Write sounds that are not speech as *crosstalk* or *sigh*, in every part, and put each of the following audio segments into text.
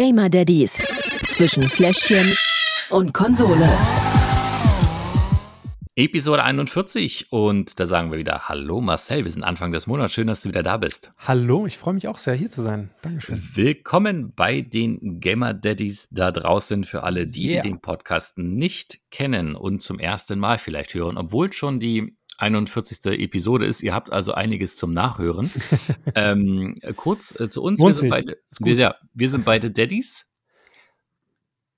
Gamer Daddies zwischen Fläschchen und Konsole. Episode 41 und da sagen wir wieder Hallo Marcel, wir sind Anfang des Monats, schön, dass du wieder da bist. Hallo, ich freue mich auch sehr hier zu sein. Dankeschön. Willkommen bei den Gamer Daddies da draußen für alle die, Yeah. die den Podcast nicht kennen und zum ersten Mal vielleicht hören, obwohl schon die 41. Episode ist. Ihr habt also einiges zum Nachhören. *laughs* ähm, kurz äh, zu uns. Wir sind, beide, wir, ja, wir sind beide Daddies.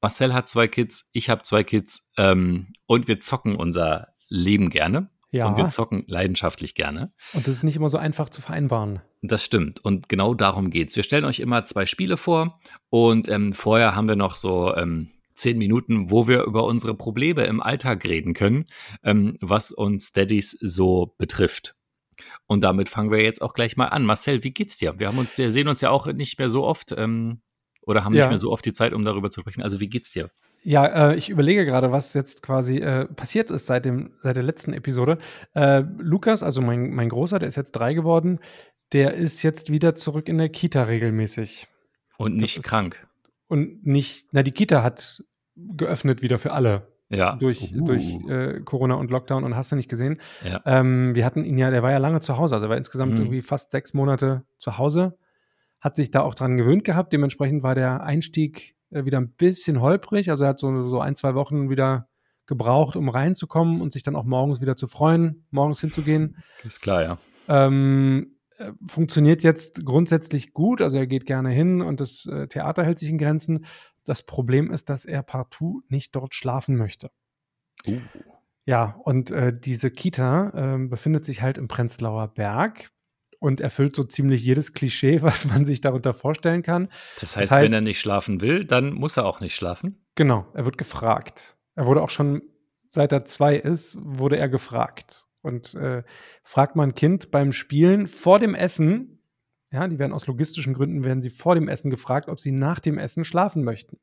Marcel hat zwei Kids, ich habe zwei Kids ähm, und wir zocken unser Leben gerne. Ja, Und wir zocken leidenschaftlich gerne. und das ist nicht immer so einfach zu vereinbaren. Das stimmt. Und genau darum geht's. Wir stellen euch immer zwei Spiele vor und ähm, vorher haben wir noch so ähm, zehn Minuten, wo wir über unsere Probleme im Alltag reden können, ähm, was uns Daddies so betrifft. Und damit fangen wir jetzt auch gleich mal an. Marcel, wie geht's dir? Wir haben uns, wir sehen uns ja auch nicht mehr so oft ähm, oder haben Ja. nicht mehr so oft die Zeit, um darüber zu sprechen. Also wie geht's dir? Ja, äh, ich überlege gerade, was jetzt quasi äh, passiert ist seit, dem, seit der letzten Episode. Äh, Lukas, also mein, mein Großer, der ist jetzt drei geworden, der ist jetzt wieder zurück in der Kita regelmäßig. Und nicht ist- krank. Und nicht, na, die Kita hat geöffnet wieder für alle Ja. durch, Uh. durch äh, Corona und Lockdown und hast du nicht gesehen. ja. Ähm, wir hatten ihn ja, der war ja lange zu Hause, also er war insgesamt Mhm. irgendwie fast sechs Monate zu Hause, hat sich da auch dran gewöhnt gehabt. Dementsprechend war der Einstieg äh, wieder ein bisschen holprig. Also er hat so, so ein, zwei Wochen wieder gebraucht, um reinzukommen und sich dann auch morgens wieder zu freuen, morgens hinzugehen. Ist klar, ja. Ähm, äh, funktioniert jetzt grundsätzlich gut. Also er geht gerne hin und das äh, Theater hält sich in Grenzen. Das Problem ist, dass er partout nicht dort schlafen möchte. Uh. Ja, und äh, diese Kita ähm, befindet sich halt im Prenzlauer Berg und erfüllt so ziemlich jedes Klischee, *laughs* was man sich darunter vorstellen kann. Das heißt, heißt- wenn er nicht schlafen will, dann muss er auch nicht schlafen. Genau, er wird gefragt. Er wurde auch schon, seit er zwei ist, wurde er gefragt. Und äh, fragt man ein Kind beim Spielen vor dem Essen, ja, die werden aus logistischen Gründen, werden sie vor dem Essen gefragt, ob sie nach dem Essen schlafen möchten.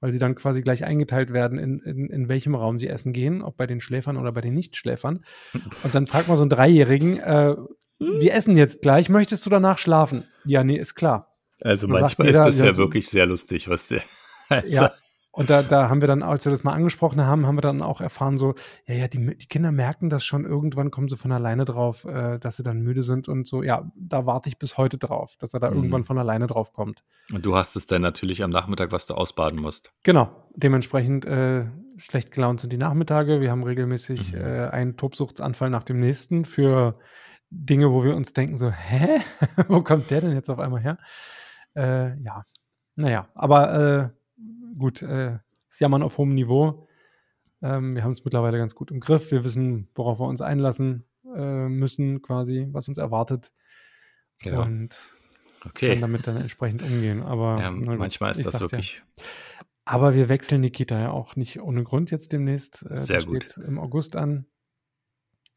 Weil sie dann quasi gleich eingeteilt werden, in, in, in welchem Raum sie essen gehen, ob bei den Schläfern oder bei den Nichtschläfern. Und dann fragt man so einen Dreijährigen, äh, wir essen jetzt gleich, möchtest du danach schlafen? Ja, nee, ist klar. Also manchmal jeder, ist das ja, ja, wirklich sehr lustig, was der. Also, *laughs* Ja. Und da, da haben wir dann, als wir das mal angesprochen haben, haben wir dann auch erfahren, so, ja, ja, die, die Kinder merken das schon, irgendwann kommen sie von alleine drauf, äh, dass sie dann müde sind und so. Ja, da warte ich bis heute drauf, dass er da Mhm. irgendwann von alleine drauf kommt. Und du hast es dann natürlich am Nachmittag, was du ausbaden musst. Genau, dementsprechend äh, schlecht gelaunt sind die Nachmittage. Wir haben regelmäßig Mhm. äh, einen Tobsuchtsanfall nach dem nächsten für Dinge, wo wir uns denken, so, hä? *laughs* wo kommt der denn jetzt auf einmal her? Äh, ja, naja, aber äh, gut, äh, das Jammern auf hohem Niveau. Ähm, wir haben es mittlerweile ganz gut im Griff. Wir wissen, worauf wir uns einlassen äh, müssen, quasi, was uns erwartet. Ja, Und okay. können damit dann entsprechend umgehen. Aber Ja, gut, manchmal ist das wirklich. aber wir wechseln die Kita ja auch nicht ohne Grund jetzt demnächst. Äh, Sehr gut. im August an.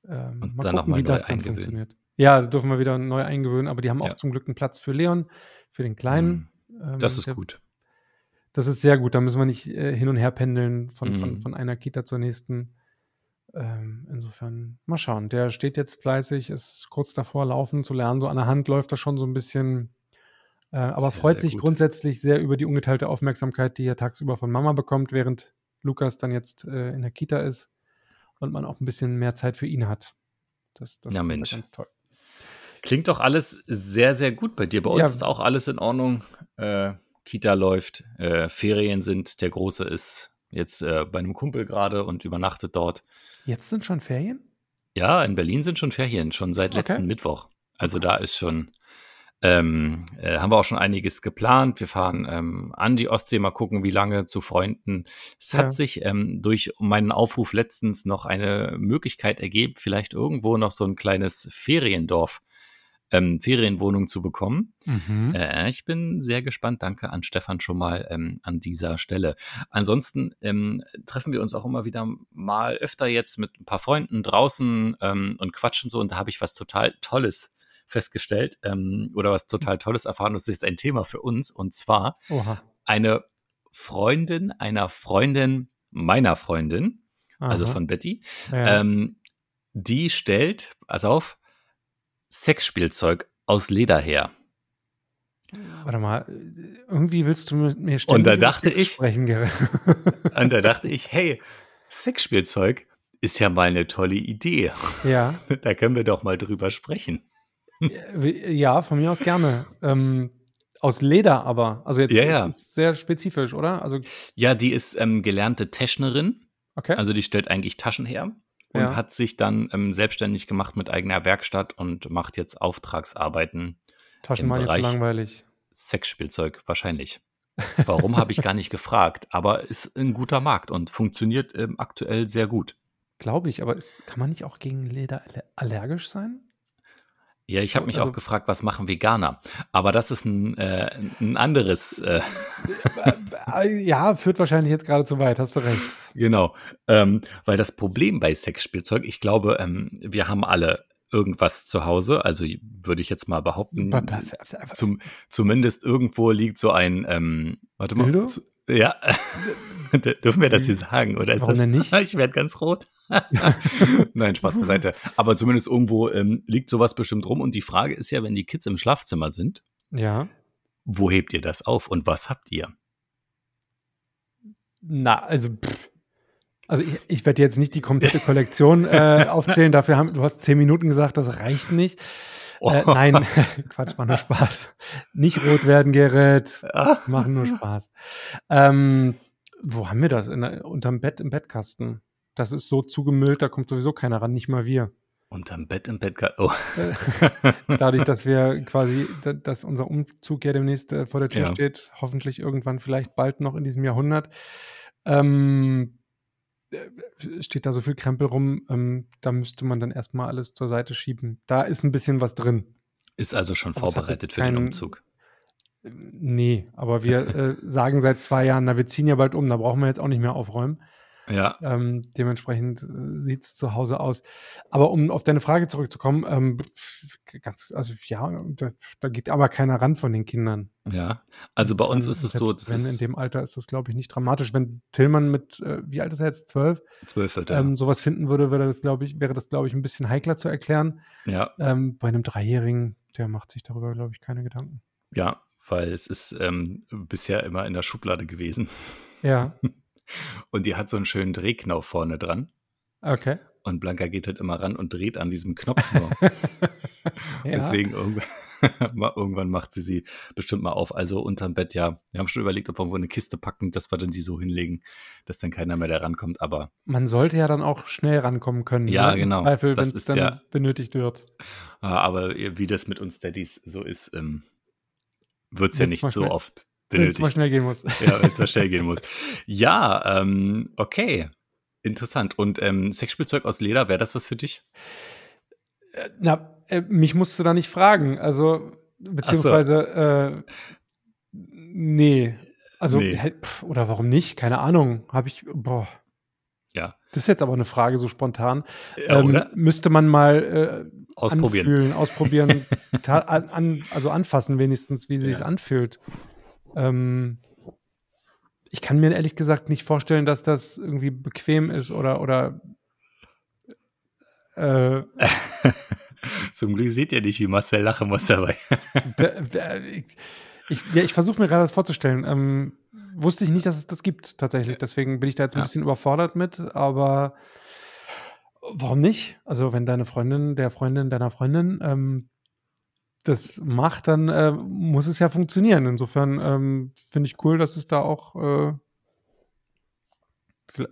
Ähm, Und mal dann noch gucken, mal wie neu das dann eingewöhnen. funktioniert. Ja, da dürfen wir wieder neu eingewöhnen, aber die haben Ja. auch zum Glück einen Platz für Leon, für den Kleinen. Ähm, Das ist gut. Das ist sehr gut. Da müssen wir nicht äh, hin und her pendeln von, Mhm. von, von einer Kita zur nächsten. Ähm, insofern, mal schauen. Der steht jetzt fleißig, ist kurz davor, laufen zu lernen. So an der Hand läuft das schon so ein bisschen. Äh, aber Sehr, freut sehr sich gut. grundsätzlich sehr über die ungeteilte Aufmerksamkeit, die er tagsüber von Mama bekommt, während Lukas dann jetzt äh, in der Kita ist und man auch ein bisschen mehr Zeit für ihn hat. Das, das Ja, er Mensch. ganz toll. Klingt doch alles sehr, sehr gut bei dir. Bei uns Ja. ist auch alles in Ordnung. Äh, Kita läuft, äh, Ferien sind. Der Große ist jetzt äh, bei einem Kumpel gerade und übernachtet dort. Jetzt sind schon Ferien? Ja, in Berlin sind schon Ferien, schon seit Okay. letzten Mittwoch. Also da ist schon, ähm, äh, haben wir auch schon einiges geplant. Wir fahren ähm, an die Ostsee, mal gucken, wie lange zu Freunden. Es hat Ja. sich ähm, durch meinen Aufruf letztens noch eine Möglichkeit ergeben, vielleicht irgendwo noch so ein kleines Feriendorf, ähm, Ferienwohnung zu bekommen. Mhm. Äh, ich bin sehr gespannt. Danke an Stefan schon mal ähm, an dieser Stelle. Ansonsten ähm, treffen wir uns auch immer wieder mal öfter jetzt mit ein paar Freunden draußen ähm, und quatschen so. Und da habe ich was total Tolles festgestellt ähm, oder was total Tolles erfahren. Das ist jetzt ein Thema für uns. Und zwar Oha. eine Freundin einer Freundin meiner Freundin, also Aha. von Betty, Ja. ähm, die stellt, pass auf, Sexspielzeug aus Leder her. Warte mal, irgendwie willst du mit mir ständig Und da dachte Sex ich- sprechen, Gerrit. Und da dachte *laughs* ich, hey, Sexspielzeug ist ja mal eine tolle Idee. ja, *laughs* Da können wir doch mal drüber sprechen. ja, von mir aus gerne. Ähm, aus Leder aber. Also jetzt Ja, ja. ist sehr spezifisch, oder? Also, Ja, die ist ähm, gelernte Teschnerin. okay. Also die stellt eigentlich Taschen her und Ja. hat sich dann ähm, selbstständig gemacht mit eigener Werkstatt und macht jetzt Auftragsarbeiten. Taschen im waren jetzt Bereich- langweilig. Sexspielzeug wahrscheinlich. Warum habe ich gar nicht gefragt, aber ist ein guter Markt und funktioniert ähm, aktuell sehr gut. Glaube ich, aber ist, kann man nicht auch gegen Leder aller- allergisch sein? Ja, ich habe mich Also- auch gefragt, was machen Veganer? Aber das ist ein, äh, ein anderes, äh, Äh, ja, führt wahrscheinlich jetzt gerade zu weit, hast du recht. genau. Ähm, weil das Problem bei Sexspielzeug, ich glaube, ähm, wir haben alle irgendwas zu Hause, also würde ich jetzt mal behaupten, zum, zumindest irgendwo liegt so ein, ähm, warte mal, Dildo? Ja, *laughs* dürfen wir das hier sagen, oder ist Warum das, denn nicht? *laughs* Ich werde ganz rot. *laughs* Nein, Spaß beiseite. Aber zumindest irgendwo ähm, liegt sowas bestimmt rum. Und die Frage ist ja, wenn die Kids im Schlafzimmer sind, Ja. wo hebt ihr das auf und was habt ihr? Na, also, pff. also ich, ich werde jetzt nicht die komplette Kollektion äh, aufzählen. Dafür haben du hast zehn Minuten gesagt, das reicht nicht. Äh, nein, *laughs* Quatsch, war nur Spaß. Nicht rot werden, Gerrit. Ah. Machen nur Spaß. Ähm, wo haben wir das? In, unterm Bett im Bettkasten. Das ist so zugemüllt, da kommt sowieso keiner ran, nicht mal wir. Unterm Bett im Bett. Oh. *laughs* Dadurch, dass wir quasi, da- dass unser Umzug ja demnächst äh, vor der Tür Ja. steht, hoffentlich irgendwann vielleicht bald noch in diesem Jahrhundert, ähm, äh, steht da so viel Krempel rum, ähm, da müsste man dann erstmal alles zur Seite schieben. Da ist ein bisschen was drin. Ist also schon Aber vorbereitet für den keinen- Umzug. Äh, Nee, aber wir äh, sagen seit zwei Jahren, na, wir ziehen ja bald um, da brauchen wir jetzt auch nicht mehr aufräumen. Ja, Ähm, dementsprechend äh, sieht es zu Hause aus. Aber um auf deine Frage zurückzukommen, ähm, ganz, also ja, da, da geht aber keiner ran von den Kindern. ja. Also bei uns ist es so, das wenn in ist dem Alter ist das, glaube ich, nicht dramatisch. Wenn Tillmann mit, äh, wie alt ist er jetzt, zwölf, zwölf wird er. ähm, sowas finden würde, würde das, glaube ich, wäre das, glaube ich, ein bisschen heikler zu erklären. ja, Ähm, bei einem Dreijährigen, der macht sich darüber, glaube ich, keine Gedanken. ja, weil es ist ähm, bisher immer in der Schublade gewesen. Ja, *laughs* Und die hat so einen schönen Drehknauf vorne dran. okay. Und Blanca geht halt immer ran und dreht an diesem Knopf *laughs* nur. ja. Deswegen irgendwann, *laughs* irgendwann macht sie sie bestimmt mal auf. Also unterm Bett, ja. Wir haben schon überlegt, ob wir irgendwo eine Kiste packen, dass wir dann die so hinlegen, dass dann keiner mehr da rankommt. Aber Man sollte ja dann auch schnell rankommen können. Ja, ne? genau. Im Zweifel, wenn es dann ja- benötigt wird. äh, aber wie das mit uns Daddys so ist, ähm, wird es ja nicht so oft Wenn es mal schnell gehen muss. Ja, wenn es mal schnell gehen muss. Ja, ähm, okay. Interessant. Und ähm, Sexspielzeug aus Leder, wäre das was für dich? Äh, Na, äh, mich musst du da nicht fragen. Also, beziehungsweise, äh, nee. Also, Nee. oder warum nicht? Keine Ahnung. Habe ich, boah. Ja. Das ist jetzt aber eine Frage so spontan. Ja, ähm? Müsste man mal äh, Ausprobieren. anfühlen, ausprobieren, *laughs* an, also anfassen wenigstens, wie sie Ja. sich anfühlt. Ähm, ich kann mir ehrlich gesagt nicht vorstellen, dass das irgendwie bequem ist oder, oder äh, *laughs* Zum Glück seht ihr nicht, wie Marcel lachen muss dabei. *laughs* Da- da- ich ich, ja, ich versuche mir gerade das vorzustellen. Ähm, wusste ich nicht, dass es das gibt, tatsächlich. Deswegen bin ich da jetzt ein Ja. bisschen überfordert mit, aber warum nicht? Also, wenn deine Freundin, der Freundin deiner Freundin ähm, das macht, dann äh, muss es ja funktionieren. Insofern ähm, finde ich cool, dass es da auch. Äh,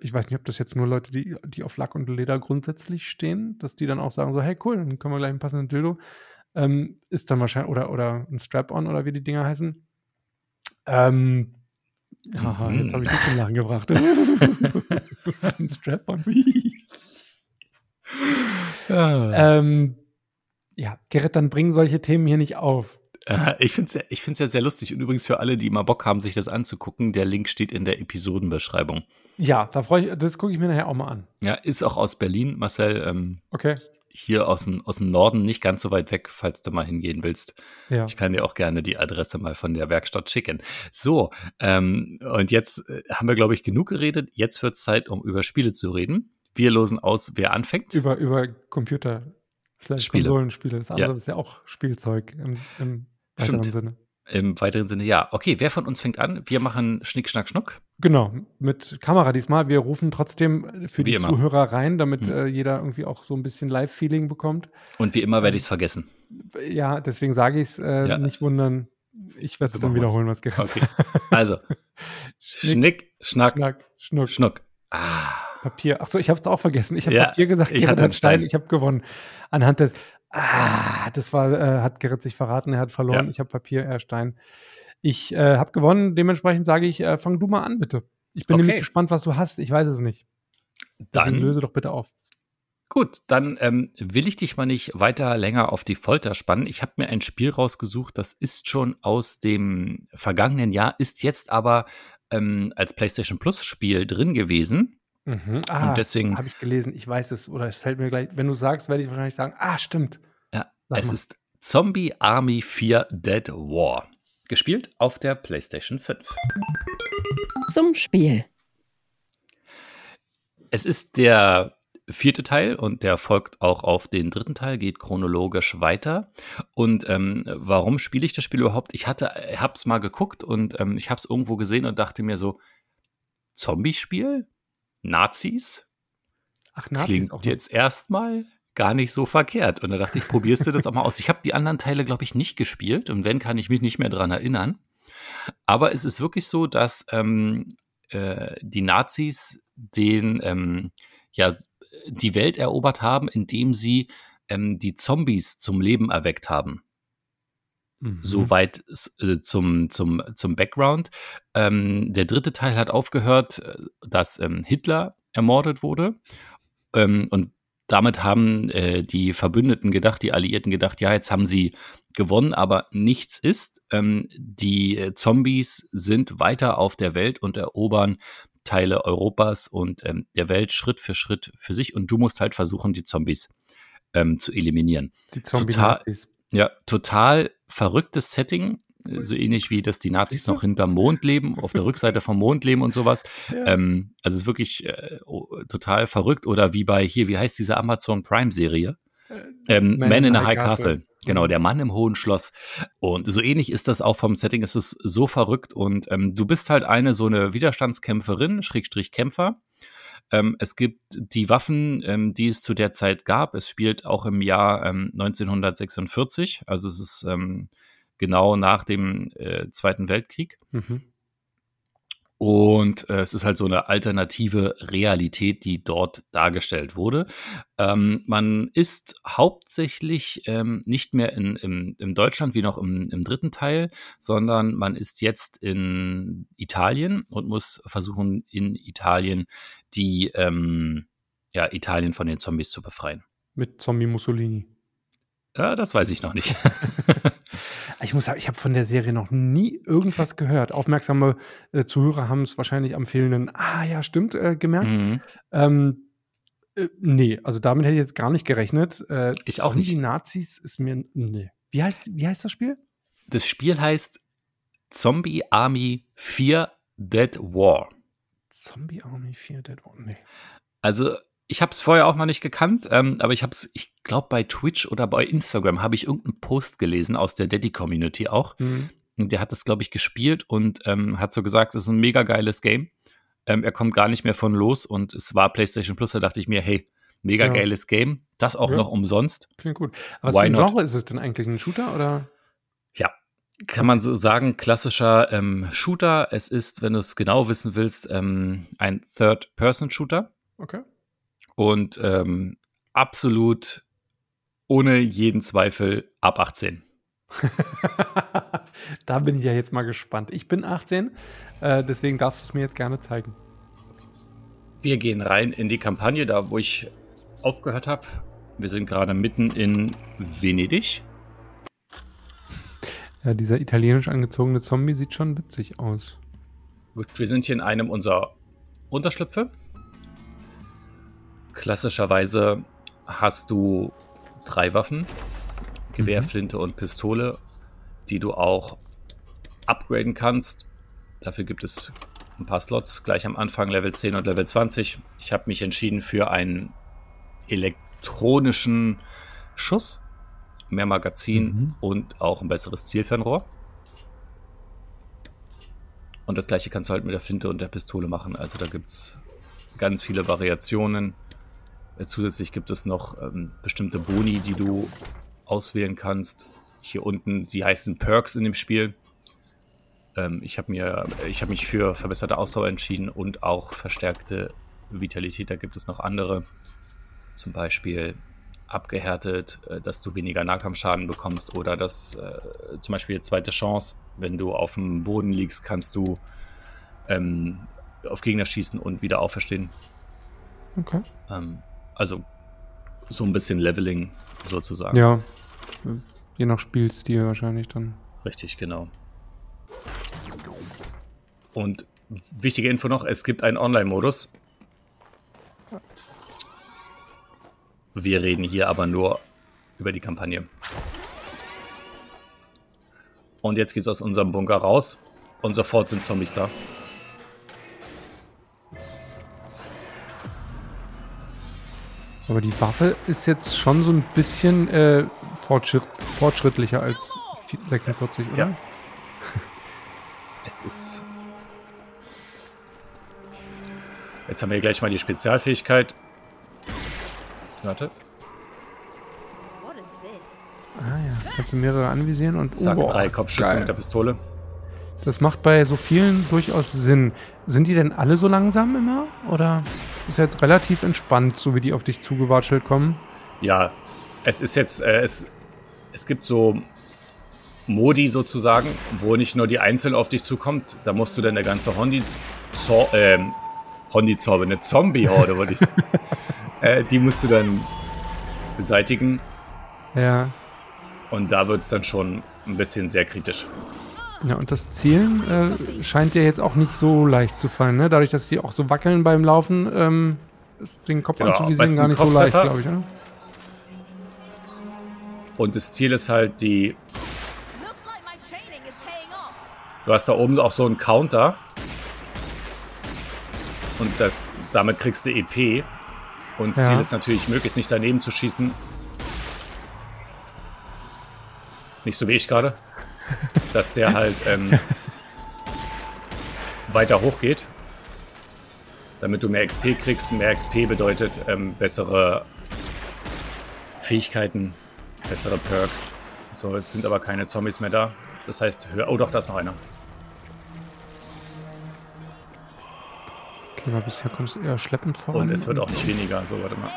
ich weiß nicht, ob das jetzt nur Leute, die, die auf Lack und Leder grundsätzlich stehen, dass die dann auch sagen: so, hey, cool, dann können wir gleich einen passenden Dildo ähm, ist dann wahrscheinlich, oder, oder ein Strap-on oder wie die Dinger heißen. Ähm, haha, Mhm. jetzt habe ich dich zum Lachen gebracht. *laughs* ein Strap-on. ähm, ja, Gerrit, dann bringen solche Themen hier nicht auf. Äh, Ich finde es ja, ich find's ja sehr lustig. Und übrigens für alle, die mal Bock haben, sich das anzugucken, der Link steht in der Episodenbeschreibung. Ja, da freue ich, das gucke ich mir nachher auch mal an. Ja, ist auch aus Berlin, Marcel. Ähm, Okay. hier aus dem, aus dem Norden, nicht ganz so weit weg, falls du mal hingehen willst. Ja. Ich kann dir auch gerne die Adresse mal von der Werkstatt schicken. So, ähm, und jetzt äh, haben wir, glaube ich, genug geredet. Jetzt wird es Zeit, um über Spiele zu reden. Wir losen aus, wer anfängt. Über, über Computer slash Spiele. Konsolenspiele. Das andere Ja. ist ja auch Spielzeug im, im weiteren Stimmt. Sinne. Im weiteren Sinne ja. Okay, wer von uns fängt an? Wir machen Schnick, Schnack, Schnuck. Genau, mit Kamera diesmal. Wir rufen trotzdem für Wie die immer. Zuhörer rein, damit Hm. äh, jeder irgendwie auch so ein bisschen Live-Feeling bekommt. Und wie immer werde ich es vergessen. Ja, deswegen sage ich es, äh, Ja. nicht wundern. Ich werde es dann wiederholen, was Gerrit Okay. Also, *laughs* Schnick, Schnick, Schnack, Schnack, Schnuck, Schnuck. Ah. Papier. Achso, ich habe es auch vergessen. Ich habe Ja, Papier gesagt, ich Gerrit hatte hat Stein, Stein. ich habe gewonnen. Anhand des, ah, das war, äh, hat Gerrit sich verraten, er hat verloren. Ja. Ich habe Papier, er Stein. Ich äh, habe gewonnen, dementsprechend sage ich, äh, fang du mal an, bitte. Ich bin Okay. nämlich gespannt, was du hast. Ich weiß es nicht. Deswegen Dann löse doch bitte auf. Gut, dann ähm, will ich dich mal nicht weiter länger auf die Folter spannen. Ich habe mir ein Spiel rausgesucht, das ist schon aus dem vergangenen Jahr, ist jetzt aber ähm, als PlayStation Plus Spiel drin gewesen. Mhm. Ah, Und deswegen, habe ich gelesen. Ich weiß es oder es fällt mir gleich. Wenn du sagst, werde ich wahrscheinlich sagen, ah, stimmt. ja, Sag es mal. ist Zombie Army 4 Dead War. Gespielt auf der PlayStation 5. Zum Spiel. Es ist der vierte Teil und der folgt auch auf den dritten Teil, geht chronologisch weiter. Und ähm, warum spiele ich das Spiel überhaupt? Ich hatte, hab's mal geguckt und ähm, ich hab's irgendwo gesehen und dachte mir so, Zombie-Spiel? Nazis? Ach, Nazis Klingt auch noch. jetzt erstmal gar nicht so verkehrt. Und da dachte ich, probierst du das auch mal aus. Ich habe die anderen Teile, glaube ich, nicht gespielt und wenn, kann ich mich nicht mehr dran erinnern. Aber es ist wirklich so, dass ähm, äh, die Nazis den, ähm, ja, die Welt erobert haben, indem sie ähm, die Zombies zum Leben erweckt haben. Mhm. Soweit äh, zum, zum, zum Background. Ähm, der dritte Teil hat aufgehört, äh, dass ähm, Hitler ermordet wurde. Ähm, und damit haben äh, die Verbündeten gedacht, die Alliierten gedacht, ja, jetzt haben sie gewonnen, aber nichts ist. Ähm, die äh, Zombies sind weiter auf der Welt und erobern Teile Europas und ähm, der Welt Schritt für Schritt für sich. Und du musst halt versuchen, die Zombies ähm, zu eliminieren. Die Zombie-Nazis. Ja, total verrücktes Setting. äh, So ähnlich wie, dass die Nazis noch hinterm Mond leben, auf der Rückseite vom Mond leben und sowas. *laughs* Ja. Ähm, also es ist wirklich äh, total verrückt. Oder wie bei hier, wie heißt diese Amazon Prime-Serie? Ähm, Man, in a High Castle. Genau, Mhm. der Mann im hohen Schloss. Und so ähnlich ist das auch vom Setting. Es ist so verrückt. Und ähm, du bist halt eine so eine Widerstandskämpferin, Schrägstrich Kämpfer. Ähm, es gibt die Waffen, ähm, die es zu der Zeit gab. Es spielt auch im Jahr ähm, 1946. Also es ist ähm, genau nach dem äh, Zweiten Weltkrieg. Mhm. Und äh, es ist halt so eine alternative Realität, die dort dargestellt wurde. Ähm, man ist hauptsächlich ähm, nicht mehr in, im, im Deutschland wie noch im, im dritten Teil, sondern man ist jetzt in Italien und muss versuchen, in Italien die ähm, ja, Italien von den Zombies zu befreien. Mit Zombie Mussolini. Ja, das weiß ich noch nicht. *laughs* Ich muss sagen, ich habe von der Serie noch nie irgendwas gehört. Aufmerksame äh, Zuhörer haben es wahrscheinlich am fehlenden, ah ja, stimmt, äh, gemerkt. Mhm. Ähm, äh, nee, also damit hätte ich jetzt gar nicht gerechnet. Äh, Ich auch nicht. Die Nazis ist mir, nee. Wie heißt, wie heißt das Spiel? Das Spiel heißt Zombie Army 4 Dead War. Zombie Army 4 Dead War. Nee. Also ich habe es vorher auch noch nicht gekannt, ähm, aber ich habe es, ich glaube bei Twitch oder bei Instagram habe ich irgendeinen Post gelesen aus der Daddy-Community auch. Hm. Und Der hat das, glaube ich, gespielt und ähm, hat so gesagt, es ist ein mega geiles Game. Ähm, er kommt gar nicht mehr von los und es war PlayStation Plus. Da dachte ich mir, hey, mega Ja. geiles Game, das auch Ja. noch umsonst. Klingt gut. Was Why für ein not? Genre ist es denn eigentlich? Ein Shooter oder? Ja, kann man so sagen, klassischer ähm, Shooter. Es ist, wenn du es genau wissen willst, ähm, ein Third-Person-Shooter. Okay. Und ähm, absolut ohne jeden Zweifel ab 18. *laughs* da bin ich ja jetzt mal gespannt. Ich bin 18, äh, deswegen darfst du es mir jetzt gerne zeigen. Wir gehen rein in die Kampagne, da wo ich aufgehört habe. Wir sind gerade mitten in Venedig. Ja, dieser italienisch angezogene Zombie sieht schon witzig aus. Gut, wir sind hier in einem unserer Unterschlüpfe. Klassischerweise hast du drei Waffen: Gewehr, Mhm. Flinte und Pistole, die du auch upgraden kannst. Dafür gibt es ein paar Slots gleich am Anfang, Level 10 und Level 20. Ich habe mich entschieden für einen elektronischen Schuss, mehr Magazin Mhm. und auch ein besseres Zielfernrohr. Und das gleiche kannst du halt mit der Finte und der Pistole machen. Also da gibt es ganz viele Variationen. Äh, zusätzlich gibt es noch ähm, bestimmte Boni, die du auswählen kannst. Hier unten, die heißen Perks in dem Spiel. Ähm, ich habe hab mich für verbesserte Ausdauer entschieden und auch verstärkte Vitalität. Da gibt es noch andere. Zum Beispiel abgehärtet, äh, dass du weniger Nahkampfschaden bekommst oder dass äh, zum Beispiel zweite Chance, wenn du auf dem Boden liegst, kannst du ähm, auf Gegner schießen und wieder auferstehen. Okay. Ähm, also so ein bisschen Leveling sozusagen. Ja, je nach Spielstil wahrscheinlich dann. Richtig, genau. Und wichtige Info noch, es gibt einen Online-Modus. Wir reden hier aber nur über die Kampagne. Und jetzt geht's aus unserem Bunker raus und sofort sind Zombies da. Aber die Waffe ist jetzt schon so ein bisschen äh, fortschritt, fortschrittlicher als 46, oder? Ja. *laughs* Es ist. Jetzt haben wir gleich mal die Spezialfähigkeit. Warte. Ah ja, kannst du mehrere anvisieren und Zack, oh, drei Kopfschüsse geil. mit der Pistole. Das macht bei so vielen durchaus Sinn. Sind die denn alle so langsam immer? Oder ist jetzt relativ entspannt, so wie die auf dich zugewatschelt kommen? Ja, es ist jetzt, äh, es, es gibt so Modi sozusagen, wo nicht nur die einzeln auf dich zukommt, da musst du dann der ganze Hondi, Zor, äh, Hondi-Zorbe, eine Zombie-Horde, würde ich sagen. *laughs* äh, die musst du dann beseitigen. Ja. Und da wird es dann schon ein bisschen sehr kritisch. Ja, und das Zielen äh, scheint dir jetzt auch nicht so leicht zu fallen, ne? Dadurch, dass die auch so wackeln beim Laufen, ähm, ist den Kopf genau, anzuvisieren gar nicht so leicht, glaube ich, ne? Und das Ziel ist halt die. Du hast da oben auch so einen Counter. Und das, damit kriegst du EP. Und Ziel ja. ist natürlich, möglichst nicht daneben zu schießen. Nicht so wie ich gerade dass der halt ähm, weiter hochgeht. Damit du mehr XP kriegst. Mehr XP bedeutet ähm, bessere Fähigkeiten, bessere Perks. So, es sind aber keine Zombies mehr da. Das heißt. Oh doch, da ist noch einer. Okay, aber bisher kommst du eher schleppend voran. Und es wird auch nicht weniger. So, warte mal.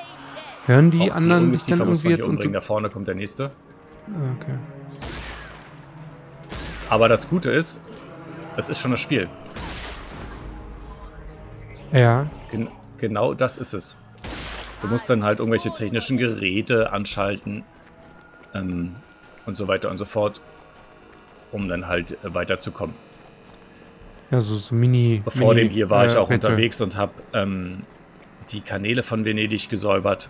Hören die auch anderen dich dann irgendwie jetzt umbringen. Da vorne kommt der nächste. Ah, okay. Aber das Gute ist, das ist schon das Spiel. Ja. Gen genau das ist es. Du musst dann halt irgendwelche technischen Geräte anschalten ähm, und so weiter und so fort, um dann halt äh, weiterzukommen. Ja, so, so Mini. Vor Mini, dem hier war äh, ich auch Rätsel. unterwegs und habe ähm, die Kanäle von Venedig gesäubert.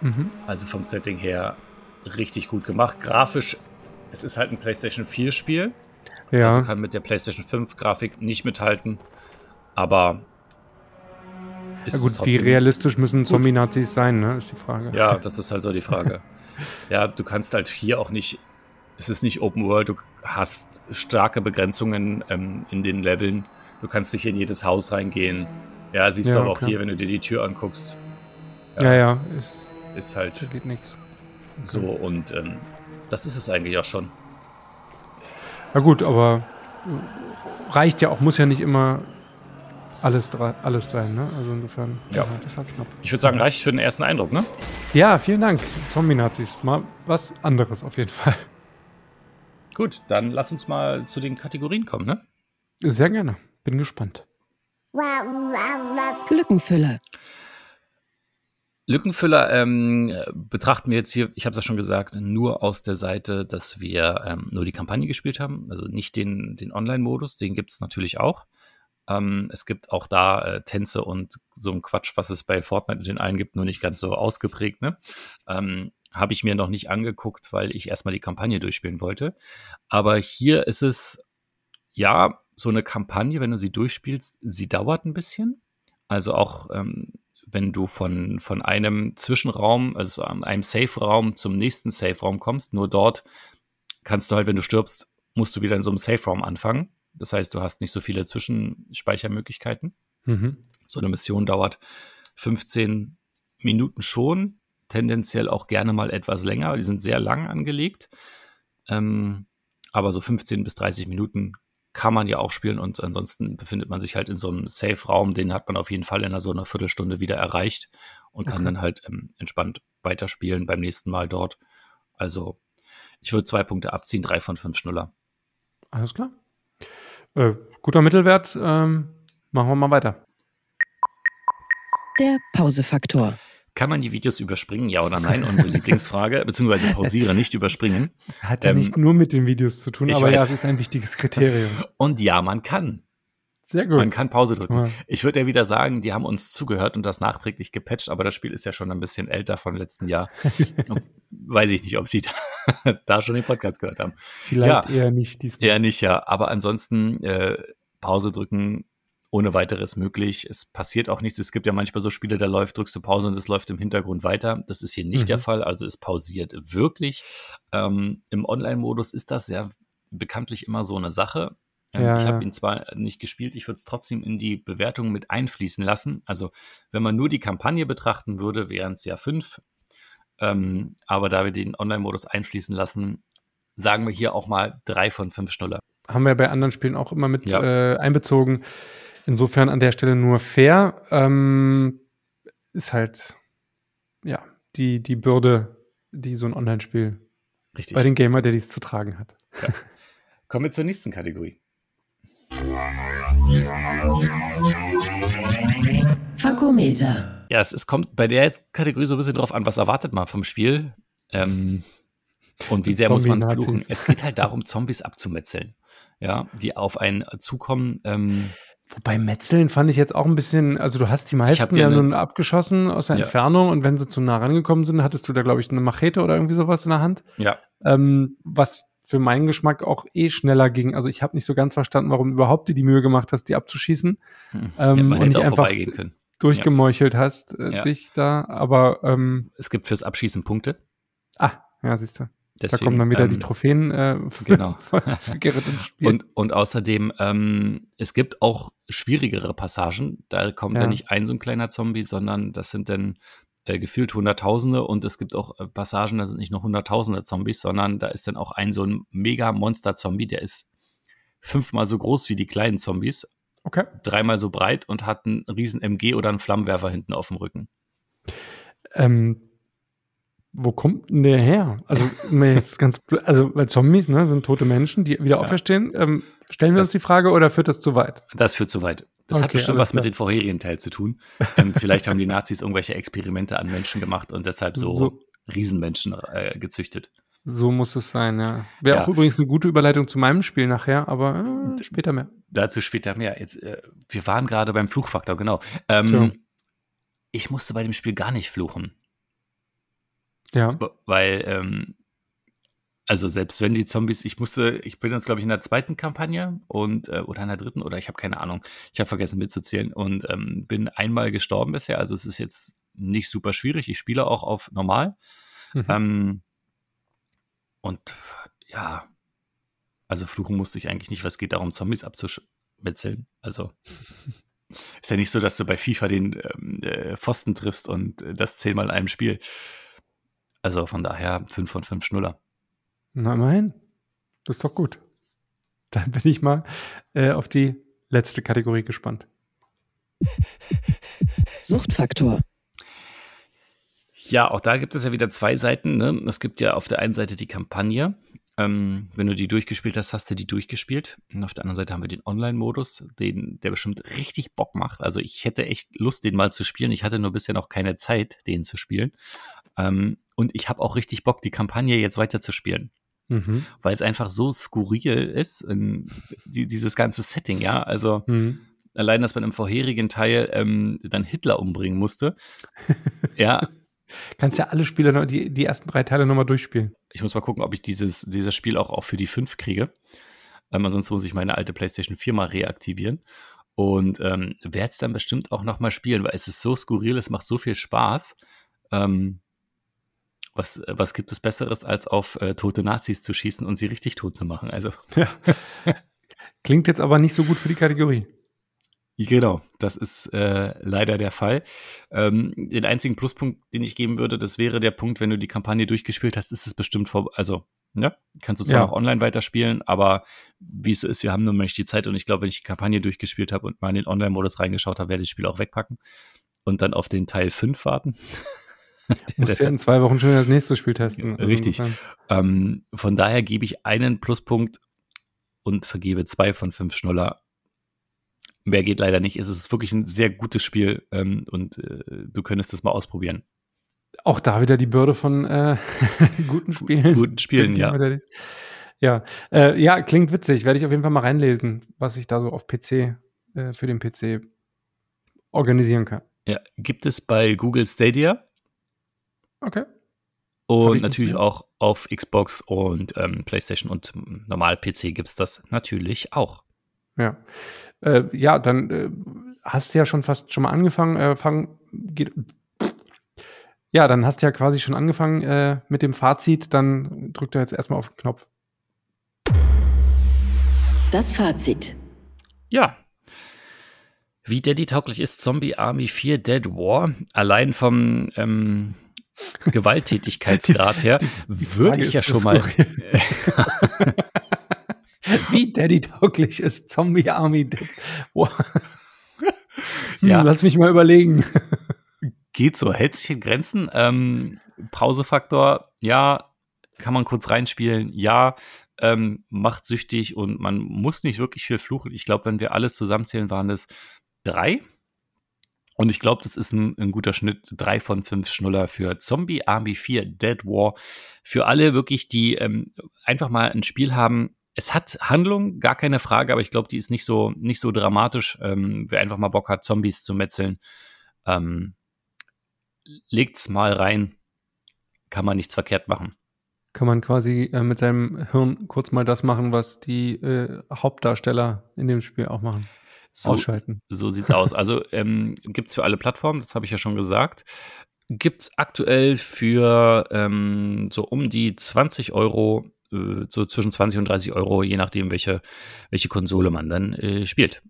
Mhm. Also vom Setting her richtig gut gemacht. Grafisch, es ist halt ein PlayStation 4 Spiel. Ja. Also kann mit der PlayStation 5 Grafik nicht mithalten. Aber ist ja gut, wie realistisch müssen Zombie-Nazis sein, ne? Ist die Frage. Ja, *laughs* das ist halt so die Frage. ja, du kannst halt hier auch nicht. Es ist nicht Open World, du hast starke Begrenzungen ähm, in den Leveln. Du kannst nicht in jedes Haus reingehen. Ja, siehst ja, du aber okay. auch hier, wenn du dir die Tür anguckst. Ja, ja, ja ist, ist halt. Geht nichts. Okay. So, und ähm, das ist es eigentlich auch schon. Na gut, aber reicht ja auch, muss ja nicht immer alles, alles sein, ne? Also insofern, ja. das war knapp. Ich würde sagen, reicht für den ersten Eindruck, ne? Ja, vielen Dank. Zombie-Nazis. Mal was anderes auf jeden Fall. Gut, dann lass uns mal zu den Kategorien kommen, ne? Sehr gerne. Bin gespannt. Lückenfüller. Lückenfüller ähm, betrachten wir jetzt hier, ich habe es ja schon gesagt, nur aus der Seite, dass wir ähm, nur die Kampagne gespielt haben, also nicht den, den Online-Modus, den gibt es natürlich auch. Ähm, es gibt auch da äh, Tänze und so ein Quatsch, was es bei Fortnite mit den allen gibt, nur nicht ganz so ausgeprägt. Ne? Ähm, habe ich mir noch nicht angeguckt, weil ich erstmal die Kampagne durchspielen wollte. Aber hier ist es, ja, so eine Kampagne, wenn du sie durchspielst, sie dauert ein bisschen. Also auch ähm, wenn du von, von einem Zwischenraum, also einem Safe-Raum zum nächsten Safe-Raum kommst, nur dort kannst du halt, wenn du stirbst, musst du wieder in so einem Safe-Raum anfangen. Das heißt, du hast nicht so viele Zwischenspeichermöglichkeiten. Mhm. So eine Mission dauert 15 Minuten schon, tendenziell auch gerne mal etwas länger. Die sind sehr lang angelegt. Ähm, aber so 15 bis 30 Minuten kann man ja auch spielen und ansonsten befindet man sich halt in so einem Safe-Raum, den hat man auf jeden Fall in so einer Viertelstunde wieder erreicht und kann Okay. dann halt ähm, entspannt weiterspielen beim nächsten Mal dort. Also ich würde zwei Punkte abziehen, drei von fünf Schnuller. Alles klar. Äh, guter Mittelwert. Ähm, machen wir mal weiter. Der Pausefaktor. Kann man die Videos überspringen, ja oder nein? Unsere *laughs* Lieblingsfrage, beziehungsweise pausiere, nicht überspringen. Hat ja Ähm, nicht nur mit den Videos zu tun, aber ja, weiß. es ist ein wichtiges Kriterium. *laughs* Und ja, man kann. Sehr gut. Man kann Pause drücken. Ja. Ich würde ja wieder sagen, die haben uns zugehört und das nachträglich gepatcht, aber das Spiel ist ja schon ein bisschen älter von letzten Jahr. *laughs* Weiß ich nicht, ob sie da, da schon den Podcast gehört haben. Vielleicht eher nicht diesmal. Eher nicht, ja. Aber ansonsten äh, Pause drücken ohne weiteres möglich. Es passiert auch nichts. Es gibt ja manchmal so Spiele, da läuft, drückst du Pause und es läuft im Hintergrund weiter. Das ist hier nicht Mhm. der Fall. Also es pausiert wirklich. Ähm, Im Online-Modus ist das ja bekanntlich immer so eine Sache. Ähm, Ja, ich habe ihn zwar nicht gespielt, ich würde es trotzdem in die Bewertung mit einfließen lassen. Also wenn man nur die Kampagne betrachten würde, wären es ja fünf. Ähm, aber da wir den Online-Modus einfließen lassen, sagen wir hier auch mal drei von fünf Schnuller. Haben wir bei anderen Spielen auch immer mit Ja. äh, einbezogen. Insofern an der Stelle nur fair. Ähm, ist halt, ja, die, die Bürde, die so ein Online-Spiel Richtig. bei den Gamer, der dies zu tragen hat. Kommen wir zur nächsten Kategorie. Fakometer. Ja, es, es kommt bei der Kategorie so ein bisschen drauf an, was erwartet man vom Spiel. Ähm, und wie sehr muss man fluchen. Es geht halt darum, Zombies abzumetzeln. Ja, die auf einen zukommen. Ähm, Wobei Metzeln fand ich jetzt auch ein bisschen, also du hast die meisten ja nun abgeschossen aus der Ja. Entfernung und wenn sie zu nah rangekommen sind, hattest du da, glaube ich, eine Machete oder irgendwie sowas in der Hand. ja, Ähm, was für meinen Geschmack auch eh schneller ging. Also ich habe nicht so ganz verstanden, warum überhaupt dir die Mühe gemacht hast, die abzuschießen, hm, Ähm, man und nicht auch einfach- vorbeigehen können. durchgemeuchelt hast, äh, Ja. dich da. Aber ähm, Es gibt fürs Abschießen Punkte. ah, ja, siehst du. Da Deswegen, kommen dann wieder ähm, die Trophäen äh, *laughs* genau. *laughs* von Gerrit ins Spiel. Und, und außerdem, ähm, es gibt auch schwierigere Passagen. Da kommt ja. Ja. nicht ein so ein kleiner Zombie, sondern das sind dann äh, gefühlt Hunderttausende und es gibt auch äh, Passagen, da sind nicht nur Hunderttausende Zombies, sondern da ist dann auch ein so ein mega Monster-Zombie, der ist fünfmal so groß wie die kleinen Zombies, okay. dreimal so breit und hat einen riesen MG oder einen Flammenwerfer hinten auf dem Rücken. Ähm, wo kommt denn der her? Also, jetzt ganz, also, weil Zombies, ne, sind tote Menschen, die wieder Ja. auferstehen. Ähm, stellen wir Das- uns die Frage oder führt das zu weit? Das führt zu weit. Das hat Okay, bestimmt alles was mit den vorherigen Teil zu tun. Ähm, vielleicht haben die Nazis irgendwelche Experimente an Menschen gemacht und deshalb so, So. Riesenmenschen äh, gezüchtet. So muss es sein, ja. Wäre Ja. auch übrigens eine gute Überleitung zu meinem Spiel nachher, aber äh, später mehr. Dazu später mehr. Jetzt, äh, wir waren gerade beim Fluchfaktor, genau. Ähm, ich musste bei dem Spiel gar nicht fluchen, Ja. weil, ähm, also selbst wenn die Zombies, ich musste, ich bin jetzt glaube ich in der zweiten Kampagne und äh, oder in der dritten oder ich habe keine Ahnung, ich habe vergessen mitzuzählen und ähm, bin einmal gestorben bisher. Also es ist jetzt nicht super schwierig. Ich spiele auch auf normal. Mhm. Ähm, und ja, also fluchen musste ich eigentlich nicht, was geht darum, Zombies abzumetzeln. Also *laughs* ist ja nicht so, dass du bei FIFA den ähm, äh, Pfosten triffst und äh, das zehnmal in einem Spiel. Also von daher 5 von 5 Schnuller. Na, immerhin. Das ist doch gut. Dann bin ich mal äh, auf die letzte Kategorie gespannt. Suchtfaktor. Ja, auch da gibt es ja wieder zwei Seiten. Ne? Es gibt ja auf der einen Seite die Kampagne. Ähm, wenn du die durchgespielt hast, hast du die durchgespielt. Und auf der anderen Seite haben wir den Online-Modus, den, der bestimmt richtig Bock macht. Also ich hätte echt Lust, den mal zu spielen. Ich hatte nur bisher noch keine Zeit, den zu spielen. Ähm, und ich habe auch richtig Bock, die Kampagne jetzt weiter zu spielen. Mhm. Weil es einfach so skurril ist, in, die, dieses ganze Setting, ja. Also Mhm. allein, dass man im vorherigen Teil ähm, dann Hitler umbringen musste. *laughs* ja, Kannst ja alle Spiele, noch, die, die ersten drei Teile nochmal durchspielen. Ich muss mal gucken, ob ich dieses, dieses Spiel auch, auch für die 5 kriege. Ähm, ansonsten muss ich meine alte PlayStation 4 mal reaktivieren. Und ähm, werde es dann bestimmt auch noch mal spielen, weil es ist so skurril, es macht so viel Spaß. Ähm, was, was gibt es Besseres, als auf äh, tote Nazis zu schießen und sie richtig tot zu machen? Also, *laughs* Ja. Klingt jetzt aber nicht so gut für die Kategorie. Genau, das ist äh, leider der Fall. Ähm, den einzigen Pluspunkt, den ich geben würde, das wäre der Punkt, wenn du die Kampagne durchgespielt hast, ist es bestimmt vor, also, ne, kannst du zwar Ja. noch online weiterspielen, aber wie es so ist, wir haben nur nicht die Zeit und ich glaube, wenn ich die Kampagne durchgespielt habe und mal in den Online-Modus reingeschaut habe, werde ich das Spiel auch wegpacken und dann auf den Teil 5 warten. *laughs* *laughs* Musst ja in zwei Wochen schon das nächste Spiel testen. Also Richtig. Ähm, von daher gebe ich einen Pluspunkt und vergebe zwei von fünf Schnuller. Mehr geht leider nicht. Es ist wirklich ein sehr gutes Spiel ähm, und äh, du könntest es mal ausprobieren. Auch da wieder die Bürde von äh, *laughs* guten Spielen. Guten Spielen, ja. Ja, äh, ja, klingt witzig. Werde ich auf jeden Fall mal reinlesen, was ich da so auf PC, äh, für den PC organisieren kann. ja. Gibt es bei Google Stadia Okay. Und natürlich auch auf Xbox und ähm, PlayStation und normal PC gibt es das natürlich auch. Ja. Äh, ja, dann äh, hast du ja schon fast schon mal angefangen. Äh, fang, geht, ja, dann hast du ja quasi schon angefangen äh, mit dem Fazit. Dann drückt er jetzt erstmal auf den Knopf. Das Fazit. Ja. Wie Daddy-tauglich ist Zombie Army 4 Dead War? Allein vom ähm, *laughs* Gewalttätigkeitsgrad her würde ich ja schon mal. *laughs* Wie Daddy-tauglich ist Zombie Army. Wow. *laughs* Hm, Ja. Lass mich mal überlegen. Geht so, hält sich in Grenzen. Ähm, Pausefaktor, ja, kann man kurz reinspielen, ja, ähm, macht süchtig und man muss nicht wirklich viel fluchen. Ich glaube, wenn wir alles zusammenzählen, waren es drei. Und ich glaube, das ist ein, ein guter Schnitt. Drei von fünf Schnuller für Zombie Army 4 Dead War. Für alle wirklich, die ähm, einfach mal ein Spiel haben. Es hat Handlung, gar keine Frage, aber ich glaube, die ist nicht so, nicht so dramatisch. Ähm, wer einfach mal Bock hat, Zombies zu metzeln, ähm, legt's mal rein. Kann man nichts verkehrt machen. Kann man quasi äh, mit seinem Hirn kurz mal das machen, was die äh, Hauptdarsteller in dem Spiel auch machen. So, Ausschalten. so sieht's aus. Also ähm, gibt's für alle Plattformen, das habe ich ja schon gesagt. Gibt's aktuell für ähm, so um die 20 Euro, äh, so zwischen 20 und 30 Euro, je nachdem, welche, welche Konsole man dann äh, spielt.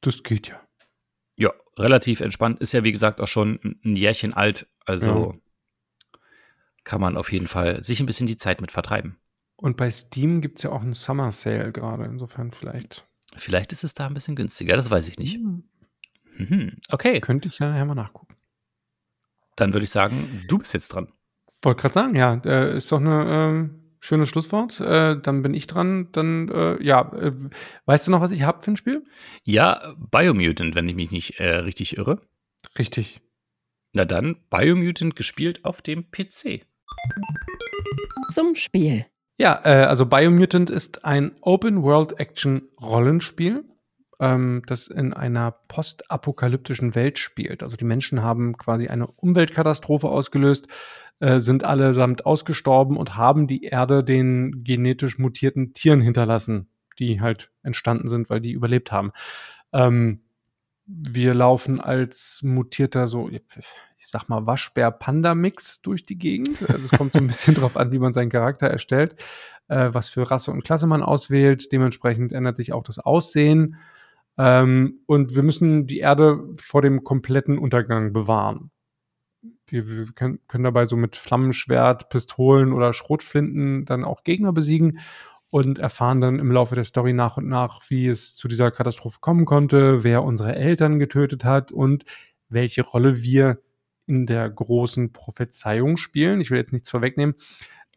Das geht ja. Ja, relativ entspannt. Ist ja, wie gesagt, auch schon ein- Jährchen alt. Also kann man auf jeden Fall sich ein bisschen die Zeit mit vertreiben. Und bei Steam gibt es ja auch einen Summer Sale gerade. Insofern vielleicht. Vielleicht ist es da ein bisschen günstiger, das weiß ich nicht. Hm, Mhm. Okay, Könnte ich ja nachher mal nachgucken. dann würde ich sagen, du bist jetzt dran. Wollte gerade sagen, ja, äh, ist doch eine ähm, schönes Schlusswort. Äh, dann bin ich dran. Dann, äh, ja, äh, weißt du noch, was ich habe für ein Spiel? Ja, Biomutant, wenn ich mich nicht äh, richtig irre. Richtig. Na dann, Biomutant gespielt auf dem PC. Zum Spiel. Ja, äh, also Biomutant ist ein Open-World-Action-Rollenspiel, ähm, das in einer postapokalyptischen Welt spielt. Also die Menschen haben quasi eine Umweltkatastrophe ausgelöst, äh, sind allesamt ausgestorben und haben die Erde den genetisch mutierten Tieren hinterlassen, die halt entstanden sind, weil die überlebt haben. Ähm, wir laufen als mutierter, so, ich sag mal, Waschbär-Panda-Mix durch die Gegend. Also es kommt so ein bisschen *laughs* drauf an, wie man seinen Charakter erstellt, äh, was für Rasse und Klasse man auswählt. Dementsprechend ändert sich auch das Aussehen. Ähm, und wir müssen die Erde vor dem kompletten Untergang bewahren. Wir, wir können, können dabei so mit Flammenschwert, Pistolen oder Schrotflinten dann auch Gegner besiegen und erfahren dann im Laufe der Story nach und nach, wie es zu dieser Katastrophe kommen konnte, wer unsere Eltern getötet hat und welche Rolle wir in der großen Prophezeiung spielen. Ich will jetzt nichts vorwegnehmen,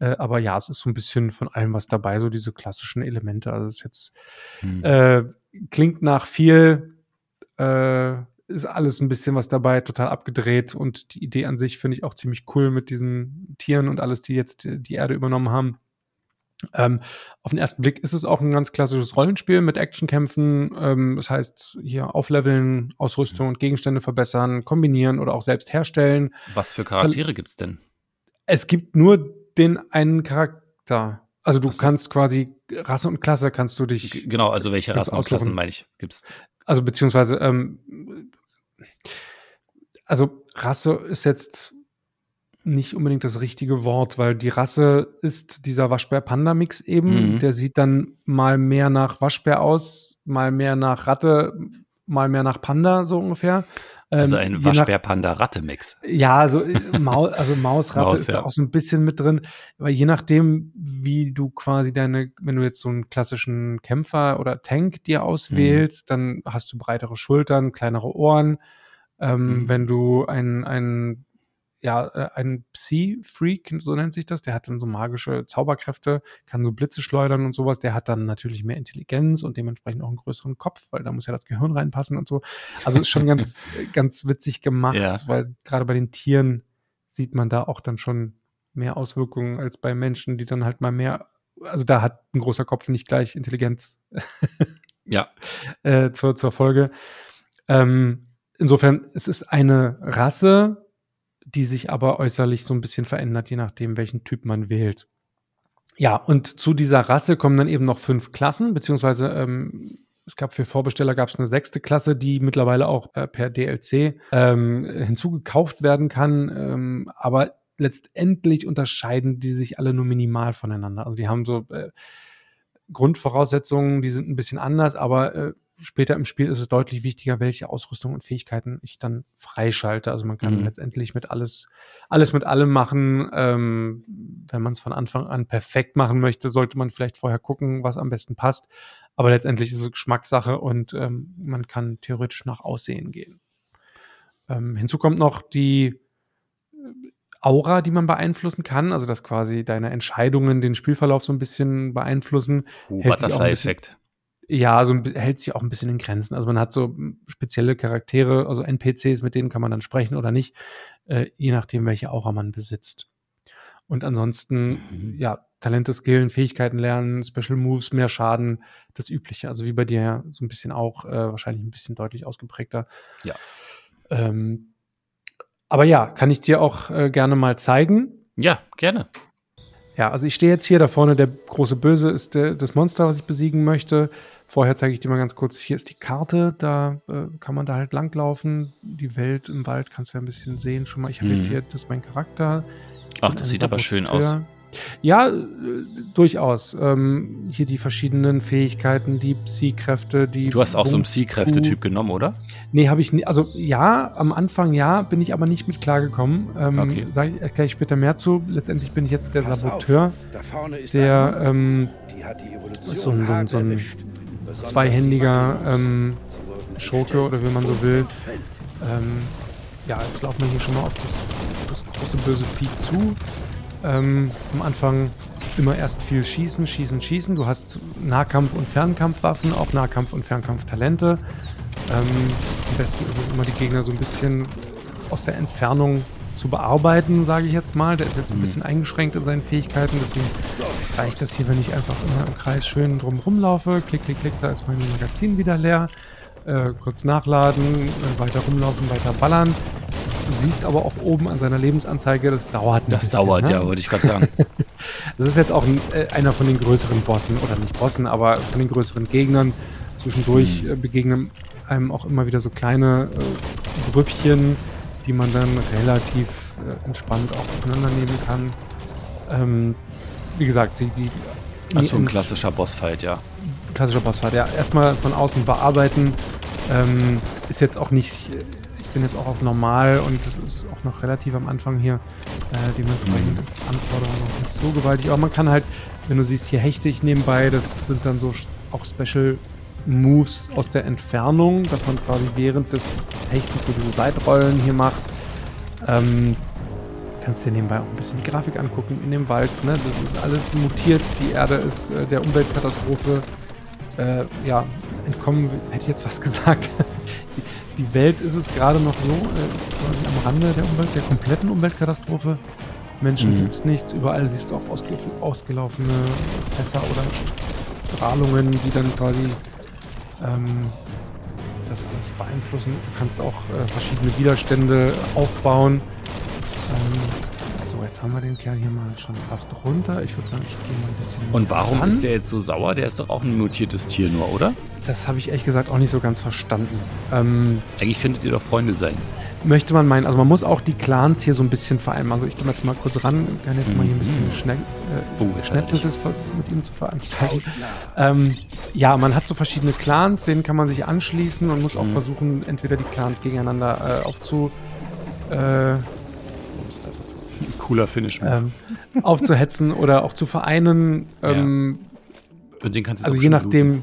äh, aber ja, es ist so ein bisschen von allem was dabei, so diese klassischen Elemente. Also es ist jetzt Hm. äh, klingt nach viel, äh, ist alles ein bisschen was dabei, total abgedreht und die Idee an sich finde ich auch ziemlich cool mit diesen Tieren und alles, die jetzt die Erde übernommen haben. Ähm, auf den ersten Blick ist es auch ein ganz klassisches Rollenspiel mit Actionkämpfen. Ähm, das heißt, hier aufleveln, Ausrüstung und Gegenstände verbessern, kombinieren oder auch selbst herstellen. Was für Charaktere gibt's denn? Es gibt nur den einen Charakter. Also du so. kannst quasi Rasse und Klasse kannst du G dich, genau, also welche Rassen und Klassen meine ich, gibt's? also beziehungsweise, ähm, also Rasse ist jetzt nicht unbedingt das richtige Wort, weil die Rasse ist dieser Waschbär-Panda-Mix eben. Mhm. Der sieht dann mal mehr nach Waschbär aus, mal mehr nach Ratte, mal mehr nach Panda, so ungefähr. Also Ähm, ein Waschbär-Panda-Ratte-Mix. Ja, so äh, Maus, also Mausratte Maus, ist ja. da auch so ein bisschen mit drin. Aber je nachdem, wie du quasi deine, wenn du jetzt so einen klassischen Kämpfer oder Tank dir auswählst, dann hast du breitere Schultern, kleinere Ohren. Ähm, Mhm. Wenn du ein, ein ja, äh, ein Psi-Freak, so nennt sich das, der hat dann so magische Zauberkräfte, kann so Blitze schleudern und sowas, der hat dann natürlich mehr Intelligenz und dementsprechend auch einen größeren Kopf, weil da muss ja das Gehirn reinpassen und so. Also ist schon ganz, *laughs* ganz witzig gemacht, Ja. weil gerade bei den Tieren sieht man da auch dann schon mehr Auswirkungen als bei Menschen, die dann halt mal mehr, also da hat ein großer Kopf nicht gleich Intelligenz *laughs* Ja, äh, zur, zur Folge. Ähm, insofern, es ist eine Rasse, die sich aber äußerlich so ein bisschen verändert, je nachdem, welchen Typ man wählt. Ja, und zu dieser Rasse kommen dann eben noch fünf Klassen, beziehungsweise ähm, es gab für Vorbesteller gab es eine sechste Klasse, die mittlerweile auch äh, per DLC ähm, hinzugekauft werden kann. Ähm, aber letztendlich unterscheiden die sich alle nur minimal voneinander. Also die haben so äh, Grundvoraussetzungen, die sind ein bisschen anders, aber äh, später im Spiel ist es deutlich wichtiger, welche Ausrüstung und Fähigkeiten ich dann freischalte. Also man kann Mhm. letztendlich mit alles, alles mit allem machen. Ähm, wenn man es von Anfang an perfekt machen möchte, sollte man vielleicht vorher gucken, was am besten passt. Aber letztendlich ist es Geschmackssache und ähm, man kann theoretisch nach Aussehen gehen. Ähm, hinzu kommt noch die äh, Aura, die man beeinflussen kann, also dass quasi deine Entscheidungen den Spielverlauf so ein bisschen beeinflussen. uh, Butterfly-Effekt. Ja, so hält sich auch ein bisschen in Grenzen. Also man hat so mm, spezielle Charaktere, also NPCs, mit denen kann man dann sprechen oder nicht, äh, je nachdem, welche Aura man besitzt. Und ansonsten, Mhm. ja, Talente, Skillen, Fähigkeiten lernen, Special Moves, mehr Schaden, das Übliche. Also wie bei dir ja so ein bisschen auch, äh, wahrscheinlich ein bisschen deutlich ausgeprägter. Ja. Ähm, aber ja, kann ich dir auch äh, gerne mal zeigen. Ja, gerne. Ja, also ich stehe jetzt hier da vorne, der große Böse ist der, das Monster, was ich besiegen möchte. Vorher zeige ich dir mal ganz kurz, hier ist die Karte, da äh, kann man da halt langlaufen. Die Welt im Wald kannst du ja ein bisschen sehen schon mal. Ich habe Mhm. jetzt hier, das ist mein Charakter. Ich Ach, das sieht aber schön aus. Saboteur. Ja, äh, durchaus. Ähm, hier die verschiedenen Fähigkeiten, die Psi-Kräfte, die. Du hast auch so einen Psi-Kräfte-Typ genommen, oder? Nee, habe ich nicht. Also ja, am Anfang ja, bin ich aber nicht mit klargekommen. Ähm, Okay. erkläre ich später mehr zu. Letztendlich bin ich jetzt der Pass Saboteur, Auf, da vorne ist ein der ähm, die hat die Evolution so ein- so ein- so ein zweihändiger, ähm, Schurke oder wie man so will. Ähm, ja, jetzt laufen wir hier schon mal auf das, das große böse Vieh zu. Ähm, am Anfang immer erst viel schießen, schießen, schießen. Du hast Nahkampf- und Fernkampfwaffen, auch Nahkampf- und Fernkampftalente. Ähm, am besten ist es immer, die Gegner so ein bisschen aus der Entfernung zu bearbeiten, sage ich jetzt mal. Der ist jetzt ein Mhm. bisschen eingeschränkt in seinen Fähigkeiten, deswegen reicht das hier, wenn ich einfach immer im Kreis schön drum rumlaufe. Klick, klick, klick, da ist mein Magazin wieder leer. Äh, kurz nachladen, äh, weiter rumlaufen, weiter ballern. Du siehst aber auch oben an seiner Lebensanzeige, das dauert ein Das bisschen, dauert, ne? ja, wollte ich gerade sagen. *laughs* Das ist jetzt auch ein, äh, einer von den größeren Bossen, oder nicht Bossen, aber von den größeren Gegnern. Zwischendurch Hm. begegnen einem auch immer wieder so kleine äh, Grüppchen, die man dann relativ äh, entspannt auch auseinandernehmen kann. Ähm, wie gesagt, die, die Achso, ein in- klassischer Bossfight, ja. klassischer Bossfight. Ja, erstmal von außen bearbeiten. Ähm, ist jetzt auch nicht. Ich bin jetzt auch auf normal und es ist auch noch relativ am Anfang hier. Äh, dementsprechend Mhm. ist die Anforderung noch nicht so gewaltig. Aber man kann halt, wenn du siehst, hier hechte ich nebenbei, das sind dann so auch Special Moves aus der Entfernung, dass man quasi während des Hechtens so diese Seitrollen hier macht. Ähm, kannst dir nebenbei auch ein bisschen die Grafik angucken in dem Wald. Ne? Das ist alles mutiert. Die Erde ist äh, der Umweltkatastrophe äh, ja, entkommen, hätte ich jetzt fast *laughs* gesagt. die, die Welt ist es gerade noch so, äh, quasi am Rande der Umwelt, der kompletten Umweltkatastrophe. Menschen Mhm. gibt's nichts, überall siehst du auch ausge ausgelaufene Fässer oder Strahlungen, die dann quasi ähm, das alles beeinflussen. Du kannst auch äh, verschiedene Widerstände aufbauen. Ähm, so jetzt haben wir den Kerl hier mal schon fast runter. Ich würde sagen, ich gehe mal ein bisschen. Und warum ran. ist der jetzt so sauer? Der ist doch auch ein mutiertes Tier nur, oder? Das habe ich ehrlich gesagt auch nicht so ganz verstanden. Ähm, Eigentlich könntet ihr doch Freunde sein. möchte man meinen, also man muss auch die Clans hier so ein bisschen vereinbaren. Also ich gehe jetzt mal kurz ran, kann jetzt mal hier ein bisschen schnell, äh, Oh. Schnetzeltes mit ihm zu veranstalten. Ähm, ja, man hat so verschiedene Clans, denen kann man sich anschließen und muss auch Mhm. versuchen, entweder die Clans gegeneinander äh, aufzu, äh? *laughs* Cooler Finish-Move. ähm, aufzuhetzen oder auch zu vereinen. Ähm, Und den kannst du jetzt also auch je nachdem.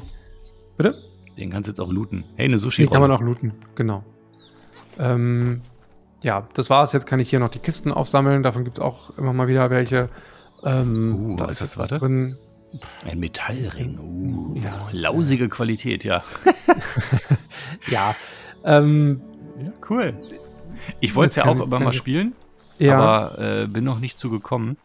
Bitte? Looten. Den kannst du jetzt auch looten. Hey, eine sushi Die kann man auch looten, genau. Ähm, ja, das war's. Jetzt kann ich hier noch die Kisten aufsammeln. Davon gibt es auch immer mal wieder welche. Ähm, Uh, da ist ist das? was Warte. drin. Ein Metallring. Uh, Ja. lausige Qualität, ja. *laughs* Ja, ähm, Ja, cool. Ich wollte es ja auch kann mal spielen, ja. aber äh, bin noch nicht zugekommen.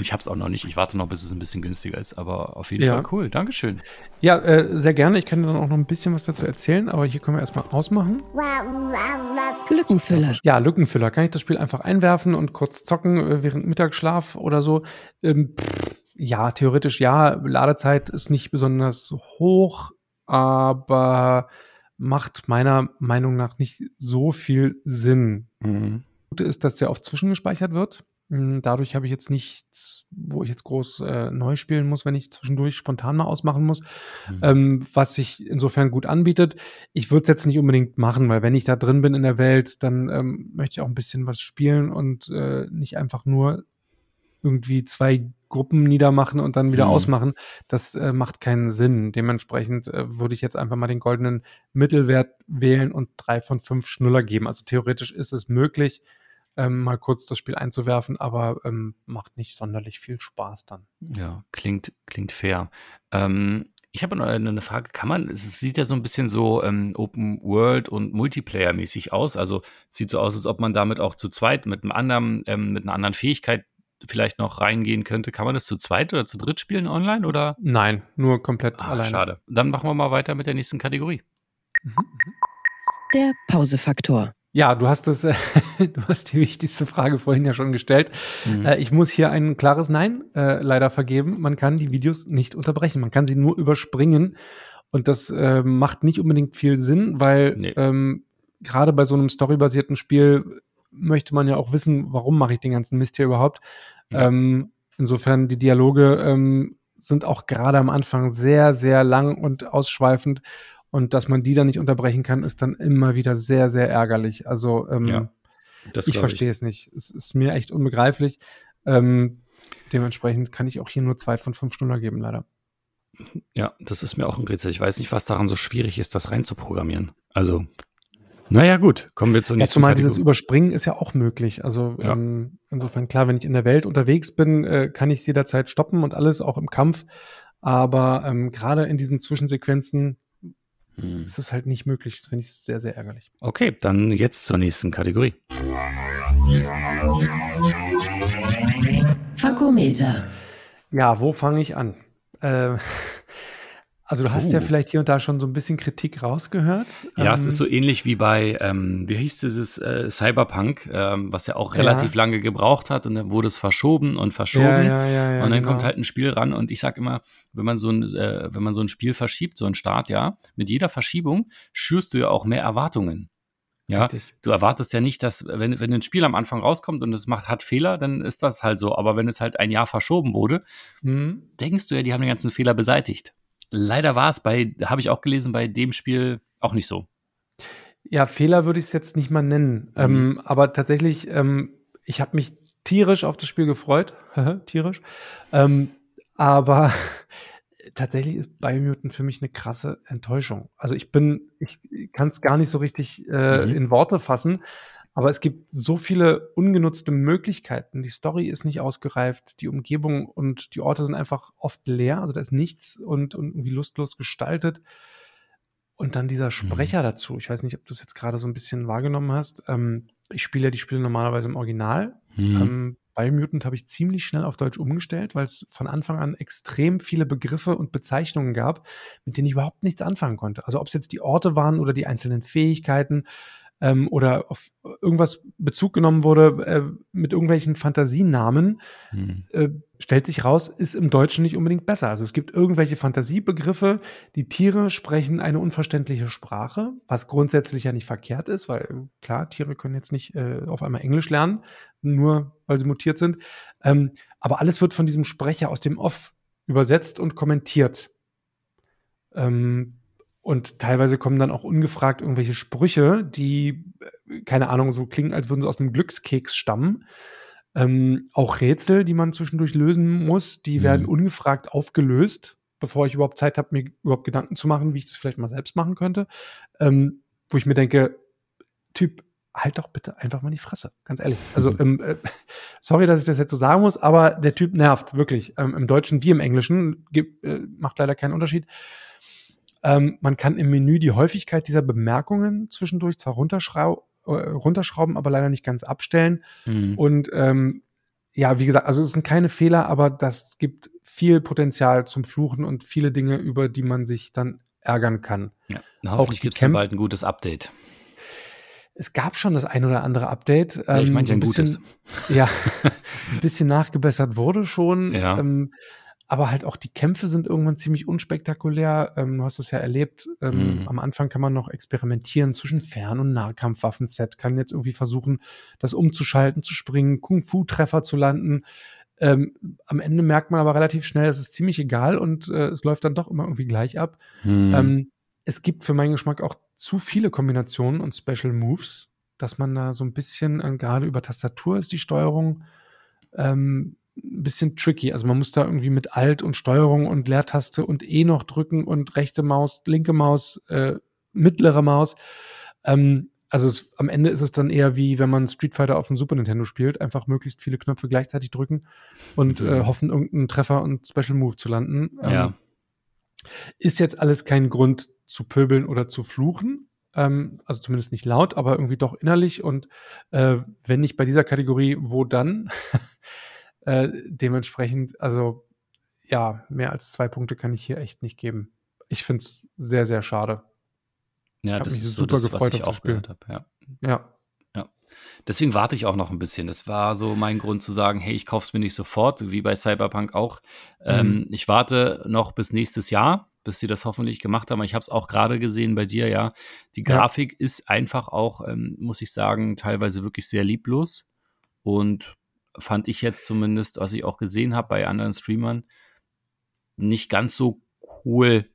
Ich hab's auch noch nicht. Ich warte noch, bis es ein bisschen günstiger ist. Aber auf jeden Ja. Fall cool. Dankeschön. Ja, äh, sehr gerne. Ich kann dir dann auch noch ein bisschen was dazu erzählen, aber hier können wir erstmal ausmachen. Lückenfüller. Ja, Lückenfüller. Kann ich das Spiel einfach einwerfen und kurz zocken äh, während Mittagsschlaf oder so? Ähm, pff, ja, theoretisch ja. Ladezeit ist nicht besonders hoch, aber macht meiner Meinung nach nicht so viel Sinn. Mhm. Gute ist, dass der oft zwischengespeichert wird. Mm, Dadurch habe ich jetzt nichts, wo ich jetzt groß äh, neu spielen muss, wenn ich zwischendurch spontan mal ausmachen muss, Mhm. ähm, was sich insofern gut anbietet. Ich würde es jetzt nicht unbedingt machen, weil wenn ich da drin bin in der Welt, dann ähm, möchte ich auch ein bisschen was spielen und äh, nicht einfach nur irgendwie zwei Gruppen niedermachen und dann wieder Mhm. ausmachen. Das äh, macht keinen Sinn. Dementsprechend äh, würde ich jetzt einfach mal den goldenen Mittelwert wählen und drei von fünf Schnuller geben. Also theoretisch ist es möglich, ähm, mal kurz das Spiel einzuwerfen, aber ähm, macht nicht sonderlich viel Spaß dann. Ja, klingt, klingt fair. Ähm, ich habe noch eine Frage. Kann man, es sieht ja so ein bisschen so ähm, Open World und Multiplayer-mäßig aus. Also sieht so aus, als ob man damit auch zu zweit mit einem anderen, ähm, mit einer anderen Fähigkeit vielleicht noch reingehen könnte. Kann man das zu zweit oder zu dritt spielen online oder? Nein, nur komplett Ah, alleine. schade. Dann machen wir mal weiter mit der nächsten Kategorie. Der Pausefaktor. Ja, du hast das, äh, *laughs* du hast die wichtigste Frage vorhin ja schon gestellt. Mhm. Äh, ich muss hier ein klares Nein äh, leider vergeben. Man kann die Videos nicht unterbrechen. Man kann sie nur überspringen. Und das äh, macht nicht unbedingt viel Sinn, weil Nee. ähm, gerade bei so einem storybasierten Spiel möchte man ja auch wissen, warum mache ich den ganzen Mist hier überhaupt. Ja. Ähm, insofern die Dialoge ähm, sind auch gerade am Anfang sehr, sehr lang und ausschweifend. Und dass man die dann nicht unterbrechen kann, ist dann immer wieder sehr, sehr ärgerlich. Also ähm, Ja, ich verstehe es nicht. Es ist mir echt unbegreiflich. Ähm, dementsprechend kann ich auch hier nur zwei von fünf Stunden geben, leider. Ja, das ist mir auch ein Rätsel. Ich weiß nicht, was daran so schwierig ist, das reinzuprogrammieren. Also, naja, gut. Kommen wir zur Ja, nächsten zumal dieses Kategorie. Überspringen ist ja auch möglich. Also Ja. ähm, insofern, klar, wenn ich in der Welt unterwegs bin, äh, kann ich es jederzeit stoppen und alles, auch im Kampf. Aber ähm, gerade in diesen Zwischensequenzen Hm. ist es halt nicht möglich. Das finde ich sehr, sehr ärgerlich. Okay, dann jetzt zur nächsten Kategorie. Fakometer. Ja, wo fange ich an? Äh, also du hast ja Oh. vielleicht hier und da schon so ein bisschen Kritik rausgehört. Ja, es Ähm, ist so ähnlich wie bei, ähm, wie hieß dieses äh, Cyberpunk, ähm, was ja auch Ja. relativ lange gebraucht hat und dann wurde es verschoben und verschoben. Ja, ja, ja, ja, und dann genau. kommt halt ein Spiel ran und ich sag immer, wenn man so ein, äh, wenn man so ein Spiel verschiebt, so ein Start, ja, mit jeder Verschiebung schürst du ja auch mehr Erwartungen. Ja, Richtig. du erwartest ja nicht, dass, wenn, wenn ein Spiel am Anfang rauskommt und es macht, hat Fehler, dann ist das halt so. Aber wenn es halt ein Jahr verschoben wurde, Mhm. denkst du ja, die haben den ganzen Fehler beseitigt. Leider war es bei, habe ich auch gelesen, bei dem Spiel auch nicht so. Ja, Fehler würde ich es jetzt nicht mal nennen. Mhm. Ähm, aber tatsächlich, ähm, ich habe mich tierisch auf das Spiel gefreut. *laughs* tierisch. Ähm, aber *laughs* tatsächlich ist Biomutant für mich eine krasse Enttäuschung. Also ich bin, ich kann es gar nicht so richtig äh, Mhm. in Worte fassen, aber es gibt so viele ungenutzte Möglichkeiten. Die Story ist nicht ausgereift, die Umgebung und die Orte sind einfach oft leer, also da ist nichts und, und irgendwie lustlos gestaltet. Und dann dieser Sprecher dazu. Ich weiß nicht, ob du es jetzt gerade so ein bisschen wahrgenommen hast. Ähm, ich spiele ja die Spiele normalerweise im Original. Hm. Ähm, Biomutant habe ich ziemlich schnell auf Deutsch umgestellt, weil es von Anfang an extrem viele Begriffe und Bezeichnungen gab, mit denen ich überhaupt nichts anfangen konnte. Also ob es jetzt die Orte waren oder die einzelnen Fähigkeiten. Ähm, oder auf irgendwas Bezug genommen wurde äh, mit irgendwelchen Fantasienamen, Hm. äh, stellt sich raus, ist im Deutschen nicht unbedingt besser. Also es gibt irgendwelche Fantasiebegriffe, die Tiere sprechen eine unverständliche Sprache, was grundsätzlich ja nicht verkehrt ist, weil klar, Tiere können jetzt nicht äh, auf einmal Englisch lernen, nur weil sie mutiert sind. Ähm, aber alles wird von diesem Sprecher aus dem Off übersetzt und kommentiert. Ähm, und teilweise kommen dann auch ungefragt irgendwelche Sprüche, die, äh, keine Ahnung, so klingen, als würden sie aus einem Glückskeks stammen. Ähm, auch Rätsel, die man zwischendurch lösen muss, die Mhm. werden ungefragt aufgelöst, bevor ich überhaupt Zeit habe, mir überhaupt Gedanken zu machen, wie ich das vielleicht mal selbst machen könnte. Ähm, wo ich mir denke, Typ, halt doch bitte einfach mal die Fresse, ganz ehrlich. Also, *laughs* ähm, äh, sorry, dass ich das jetzt so sagen muss, aber der Typ nervt wirklich. Ähm, Im Deutschen wie im Englischen gibt, äh, macht leider keinen Unterschied. Ähm, man kann im Menü die Häufigkeit dieser Bemerkungen zwischendurch zwar runterschrau äh, runterschrauben, aber leider nicht ganz abstellen. Hm. Und ähm, ja, wie gesagt, also es sind keine Fehler, aber das gibt viel Potenzial zum Fluchen und viele Dinge, über die man sich dann ärgern kann. Ja. Hoffentlich gibt es dann bald ein gutes Update. Es gab schon das ein oder andere Update. Ja, ich ähm, meine so ja ein bisschen- gutes. Ja, ein *laughs* bisschen nachgebessert wurde schon. Ja. Ähm, aber halt auch die Kämpfe sind irgendwann ziemlich unspektakulär. Ähm, du hast es ja erlebt. Ähm, Mhm. Am Anfang kann man noch experimentieren zwischen Fern- und Nahkampfwaffenset. Kann jetzt irgendwie versuchen, das umzuschalten, zu springen, Kung-Fu-Treffer zu landen. Ähm, am Ende merkt man aber relativ schnell, es ist ziemlich egal und äh, es läuft dann doch immer irgendwie gleich ab. Hm. Ähm, es gibt für meinen Geschmack auch zu viele Kombinationen und Special Moves, dass man da so ein bisschen, äh, gerade über Tastatur ist die Steuerung ähm, ein bisschen tricky. Also man muss da irgendwie mit Alt und Steuerung und Leertaste und E noch drücken und rechte Maus, linke Maus, äh, mittlere Maus. Ähm, also es, am Ende ist es dann eher wie, wenn man Street Fighter auf dem Super Nintendo spielt, einfach möglichst viele Knöpfe gleichzeitig drücken und *laughs* Mhm. äh, hoffen, irgendeinen Treffer und Special Move zu landen. Ähm, Ja. ist jetzt alles kein Grund zu pöbeln oder zu fluchen. Ähm, also zumindest nicht laut, aber irgendwie doch innerlich. Und äh, wenn nicht bei dieser Kategorie, wo dann? *laughs* äh, dementsprechend, also ja, mehr als zwei Punkte kann ich hier echt nicht geben. Ich finde es sehr, sehr schade. ja, das ist so super das, gefreut was ich auch Spiel. gehört habe. Ja. Ja, Deswegen warte ich auch noch ein bisschen. Das war so mein Grund zu sagen, hey, ich kaufe es mir nicht sofort, wie bei Cyberpunk auch. Ähm, ich warte noch bis nächstes Jahr, bis sie das hoffentlich gemacht haben. Ich habe es auch gerade gesehen bei dir, ja. Die Ja. Grafik ist einfach auch, ähm, muss ich sagen, teilweise wirklich sehr lieblos. Und fand ich jetzt zumindest, was ich auch gesehen habe bei anderen Streamern, nicht ganz so cool,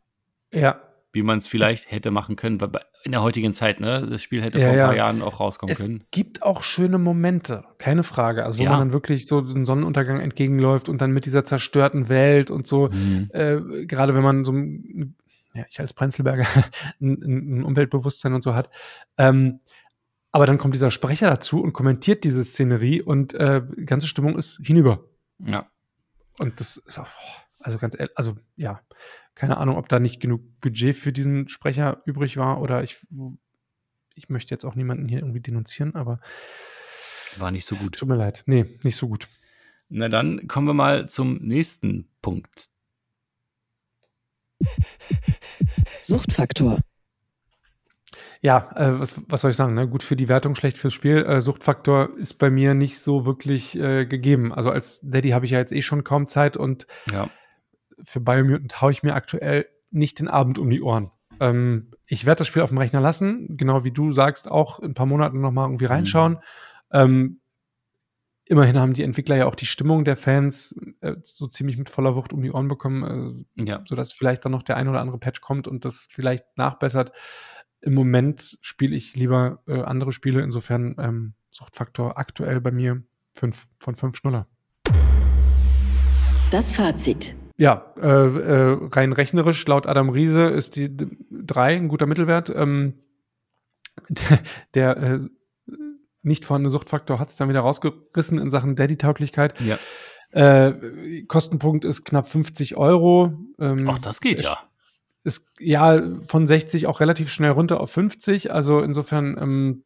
ja. wie man es vielleicht hätte machen können. Weil In der heutigen Zeit, ne? Das Spiel hätte Ja, vor ein paar ja. Jahren auch rauskommen Es können. gibt auch schöne Momente, keine Frage. Also wo Ja. man dann wirklich so den Sonnenuntergang entgegenläuft und dann mit dieser zerstörten Welt und so, Mhm. äh, gerade wenn man so ein, ja, ich als Prenzlberger *laughs* ein, ein ein Umweltbewusstsein und so hat. Ähm, aber dann kommt dieser Sprecher dazu und kommentiert diese Szenerie und äh, die ganze Stimmung ist hinüber. Ja. Und das ist auch, also ganz ehrlich, also ja, keine Ahnung, ob da nicht genug Budget für diesen Sprecher übrig war oder ich, ich möchte jetzt auch niemanden hier irgendwie denunzieren, aber War nicht so gut. tut mir leid. Nee, nicht so gut. Na dann kommen wir mal zum nächsten Punkt. Suchtfaktor. Ja, äh, was, was soll ich sagen? Ne? Gut für die Wertung, schlecht fürs Spiel. Äh, Suchtfaktor ist bei mir nicht so wirklich äh, gegeben. Also als Daddy habe ich ja jetzt eh schon kaum Zeit und Ja. für Biomutant haue ich mir aktuell nicht den Abend um die Ohren. Ähm, ich werde das Spiel auf dem Rechner lassen, genau wie du sagst, auch in ein paar Monaten nochmal irgendwie reinschauen. Ähm, immerhin haben die Entwickler ja auch die Stimmung der Fans äh, so ziemlich mit voller Wucht um die Ohren bekommen, äh, Ja. sodass vielleicht dann noch der ein oder andere Patch kommt und das vielleicht nachbessert. Im Moment spiele ich lieber äh, andere Spiele, insofern ähm, Suchtfaktor aktuell bei mir 5 von 5 Schnuller. Das Fazit. Ja, äh, äh, rein rechnerisch, laut Adam Riese ist die 3 ein guter Mittelwert. Ähm, der der äh, nicht vorhandene Suchtfaktor hat es dann wieder rausgerissen in Sachen Daddy-Tauglichkeit. Ja. Äh, Kostenpunkt ist knapp 50 Euro. Ähm, Ach, das geht ja. Ist ja von 60 auch relativ schnell runter auf 50. Also insofern ähm,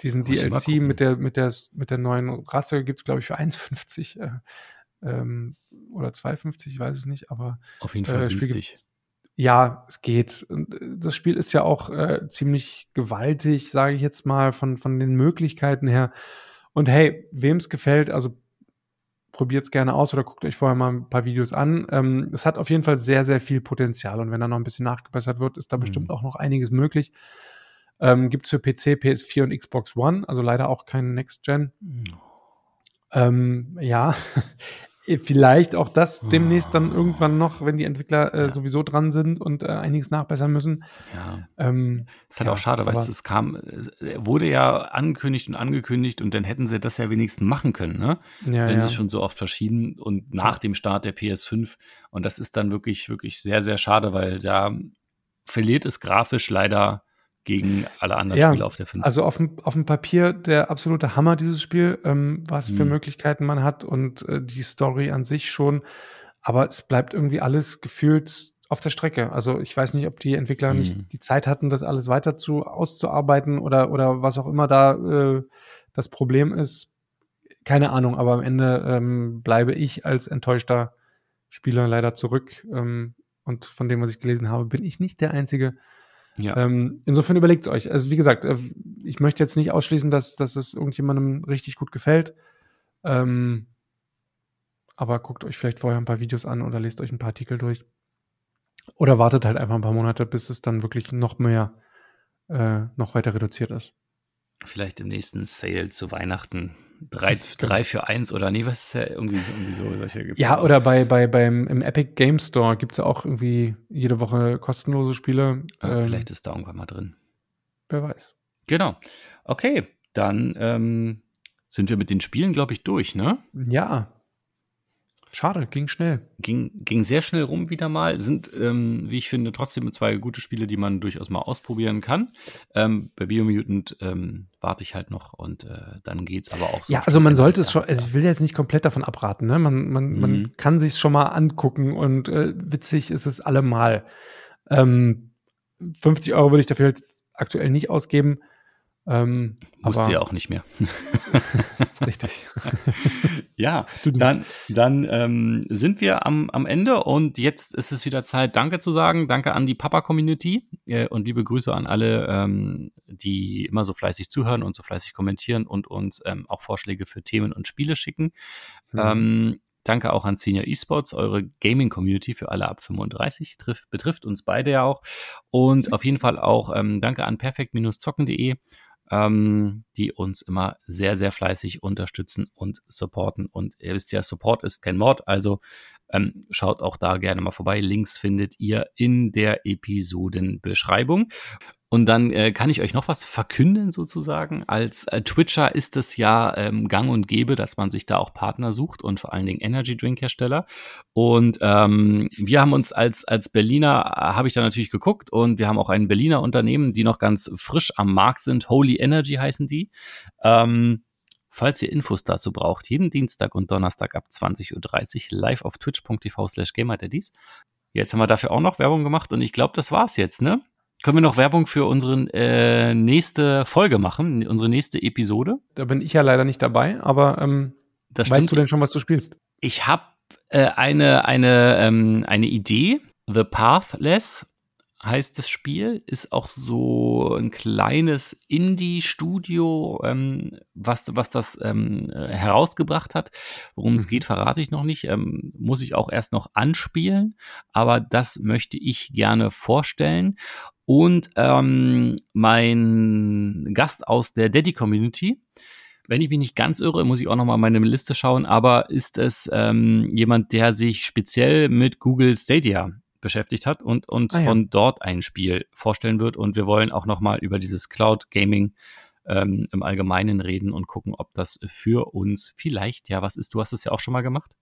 diesen DLC mit der, mit, der, mit der neuen Rasse gibt es, glaube ich, für 1,50 äh, ähm, oder 2,50, ich weiß es nicht, aber Auf jeden Fall äh, günstig. ja, es geht. Und, äh, Das Spiel ist ja auch äh, ziemlich gewaltig, sage ich jetzt mal, von, von den Möglichkeiten her. Und hey, wem es gefällt, also probiert es gerne aus oder guckt euch vorher mal ein paar Videos an. Ähm, es hat auf jeden Fall sehr, sehr viel Potenzial und wenn da noch ein bisschen nachgebessert wird, ist da Mhm. bestimmt auch noch einiges möglich. Ähm, Gibt es für PC, PS4 und Xbox One, also leider auch kein Next Gen. Ähm, ja, *laughs* vielleicht auch das demnächst dann irgendwann noch, wenn die Entwickler äh, Ah. Ja. sowieso dran sind und äh, einiges nachbessern müssen. Ja. Ähm, Ist halt Ja, auch schade, weißt du, es kam, wurde ja angekündigt und angekündigt und dann hätten sie das ja wenigstens machen können, ne? ja, Wenn sie es schon so oft verschieben und nach dem Start der PS5. Und das ist dann wirklich, wirklich sehr, sehr schade, weil da verliert es grafisch leider gegen alle anderen Ja, Spiele auf der 5. Also auf dem, auf dem Papier der absolute Hammer, dieses Spiel, ähm, was für Mhm. Möglichkeiten man hat und äh, die Story an sich schon. Aber es bleibt irgendwie alles gefühlt auf der Strecke. Also ich weiß nicht, ob die Entwickler Mhm. nicht die Zeit hatten, das alles weiter zu auszuarbeiten oder, oder was auch immer da äh, das Problem ist. Keine Ahnung, aber am Ende ähm, bleibe ich als enttäuschter Spieler leider zurück. Ähm, und von dem, was ich gelesen habe, bin ich nicht der Einzige. Ja. Ähm, insofern überlegt es euch. Also wie gesagt, äh, ich möchte jetzt nicht ausschließen, dass, dass es irgendjemandem richtig gut gefällt. Ähm, aber guckt euch vielleicht vorher ein paar Videos an oder lest euch ein paar Artikel durch. Oder wartet halt einfach ein paar Monate, bis es dann wirklich noch mehr, äh, noch weiter reduziert ist. Vielleicht im nächsten Sale zu Weihnachten. Drei, *laughs* drei für eins oder nee, was ist ja irgendwie, so- irgendwie so solche gibt's Ja, auch. oder bei, bei, beim, im Epic Game Store gibt es ja auch irgendwie jede Woche kostenlose Spiele. Ja, Ähm, vielleicht ist da irgendwann mal drin. Wer weiß. Genau. Okay, dann ähm, sind wir mit den Spielen, glaube ich, durch, ne? Ja. Schade, ging schnell. Ging, ging sehr schnell rum wieder mal. Sind, ähm, wie ich finde, trotzdem zwei gute Spiele, die man durchaus mal ausprobieren kann. Ähm, bei Biomutant ähm, warte ich halt noch und äh, dann geht's aber auch so. Ja, also man sollte es schon, also ich will jetzt nicht komplett davon abraten, ne? Man, man, Mhm. man kann sich schon mal angucken und äh, witzig ist es allemal. Ähm, 50 Euro würde ich dafür jetzt aktuell nicht ausgeben. Ähm, Musst aber du ja auch nicht mehr. *laughs* *laughs* richtig. *laughs* Ja, dann, dann ähm, sind wir am, am Ende und jetzt ist es wieder Zeit, Danke zu sagen. Danke an die Papa-Community äh, und liebe Grüße an alle, ähm, die immer so fleißig zuhören und so fleißig kommentieren und uns ähm, auch Vorschläge für Themen und Spiele schicken. Mhm. Ähm, danke auch an Senior Esports, eure Gaming-Community für alle ab 35, trifft, betrifft uns beide ja auch. Und auf jeden Fall auch ähm, danke an perfekt-zocken.de, ähm, die uns immer sehr, sehr fleißig unterstützen und supporten. Und ihr wisst ja, Support ist kein Mord, also ähm, schaut auch da gerne mal vorbei. Links findet ihr in der Episodenbeschreibung. Und dann äh, kann ich euch noch was verkünden sozusagen. Als äh, Twitcher ist es ja ähm, gang und gäbe, dass man sich da auch Partner sucht und vor allen Dingen Energy Drink Hersteller. Und ähm, wir haben uns als, als Berliner, äh, habe ich da natürlich geguckt und wir haben auch ein Berliner Unternehmen, die noch ganz frisch am Markt sind. Holy Energy heißen die. Ähm, Falls ihr Infos dazu braucht, jeden Dienstag und Donnerstag ab 20.30 Uhr live auf twitch.tv slash gamerteddies. Jetzt haben wir dafür auch noch Werbung gemacht und ich glaube, das war's jetzt, ne? Können wir noch Werbung für unsere äh, nächste Folge machen, unsere nächste Episode? Da bin ich ja leider nicht dabei, aber ähm, Das weißt du denn schon, was du spielst? Ich habe äh, eine, eine, ähm, eine Idee. The Pathless heißt das Spiel. Ist auch so ein kleines Indie-Studio, ähm, was, was das ähm, äh, herausgebracht hat. Worum es Mhm. geht, verrate ich noch nicht. Ähm, muss ich auch erst noch anspielen. Aber das möchte ich gerne vorstellen. Und ähm, mein Gast aus der Daddy-Community, wenn ich mich nicht ganz irre, muss ich auch noch mal meine Liste schauen, aber ist es ähm, jemand, der sich speziell mit Google Stadia beschäftigt hat und uns Ah, ja. von dort ein Spiel vorstellen wird. Und wir wollen auch noch mal über dieses Cloud Gaming ähm, im Allgemeinen reden und gucken, ob das für uns vielleicht ja was ist. Du hast es ja auch schon mal gemacht.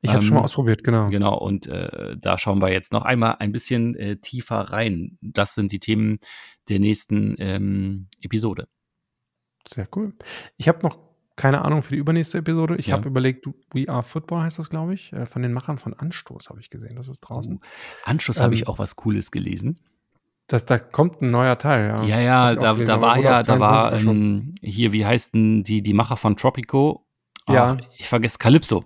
Ich habe Ähm, schon mal ausprobiert, genau. Genau, und äh, da schauen wir jetzt noch einmal ein bisschen äh, tiefer rein. Das sind die Themen der nächsten ähm, Episode. Sehr cool. Ich habe noch keine Ahnung für die übernächste Episode. Ich Ja. habe überlegt, We Are Football heißt das, glaube ich. Äh, Von den Machern von Anstoß habe ich gesehen. Das ist draußen. Anschluss habe Ähm, ich auch was Cooles gelesen. Das, da kommt ein neuer Teil, ja. Ja, ja, da, da war ja, da 22 war ähm, hier, wie heißt denn die, die Macher von Tropico? Ja. Ach, ich vergesse Calypso.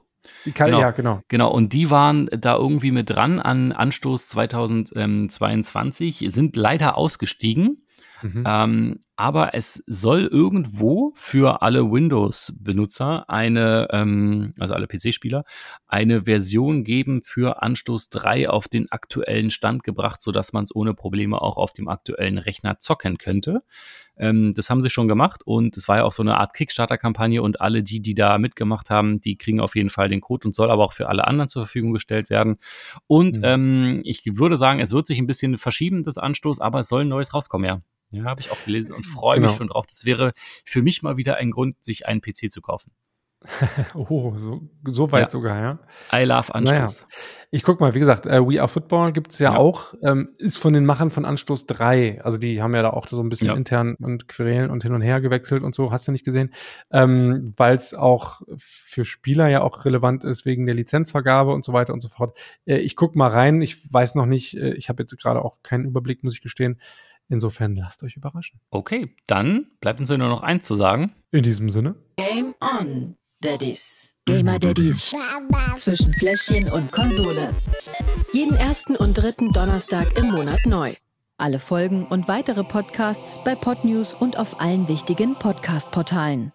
Kal Genau. Ja, genau. Genau, und die waren da irgendwie mit dran an Anstoß 2022, sind leider ausgestiegen. Mhm. Ähm, aber es soll irgendwo für alle Windows-Benutzer eine, ähm, also alle PC-Spieler, eine Version geben für Anstoß 3 auf den aktuellen Stand gebracht, sodass man es ohne Probleme auch auf dem aktuellen Rechner zocken könnte. Ähm, das haben sie schon gemacht und es war ja auch so eine Art Kickstarter-Kampagne und alle die, die da mitgemacht haben, die kriegen auf jeden Fall den Code und soll aber auch für alle anderen zur Verfügung gestellt werden. Und Mhm. ähm, ich würde sagen, es wird sich ein bisschen verschieben, das Anstoß, aber es soll ein neues rauskommen, ja. Ja, habe ich auch gelesen und freue mich Genau. schon drauf. Das wäre für mich mal wieder ein Grund, sich einen PC zu kaufen. *laughs* Oh, so, so weit Ja. sogar, ja. I love Anstoß. Ich guck mal, wie gesagt, äh, We Are Football gibt's ja, Ja. auch, ähm, ist von den Machern von Anstoß 3. Also die haben ja da auch so ein bisschen Ja. intern und querelen und hin und her gewechselt und so, hast du nicht gesehen. Ähm, Weil es auch für Spieler ja auch relevant ist wegen der Lizenzvergabe und so weiter und so fort. Äh, ich guck mal rein, ich weiß noch nicht, äh, ich habe jetzt gerade auch keinen Überblick, muss ich gestehen. Insofern lasst euch überraschen. Okay, dann bleibt uns ja nur noch eins zu sagen. In diesem Sinne. Game on, Daddies. Gamer Daddies. Zwischen Fläschchen und Konsole. Jeden ersten und dritten Donnerstag im Monat neu. Alle Folgen und weitere Podcasts bei Podnews und auf allen wichtigen Podcast-Portalen.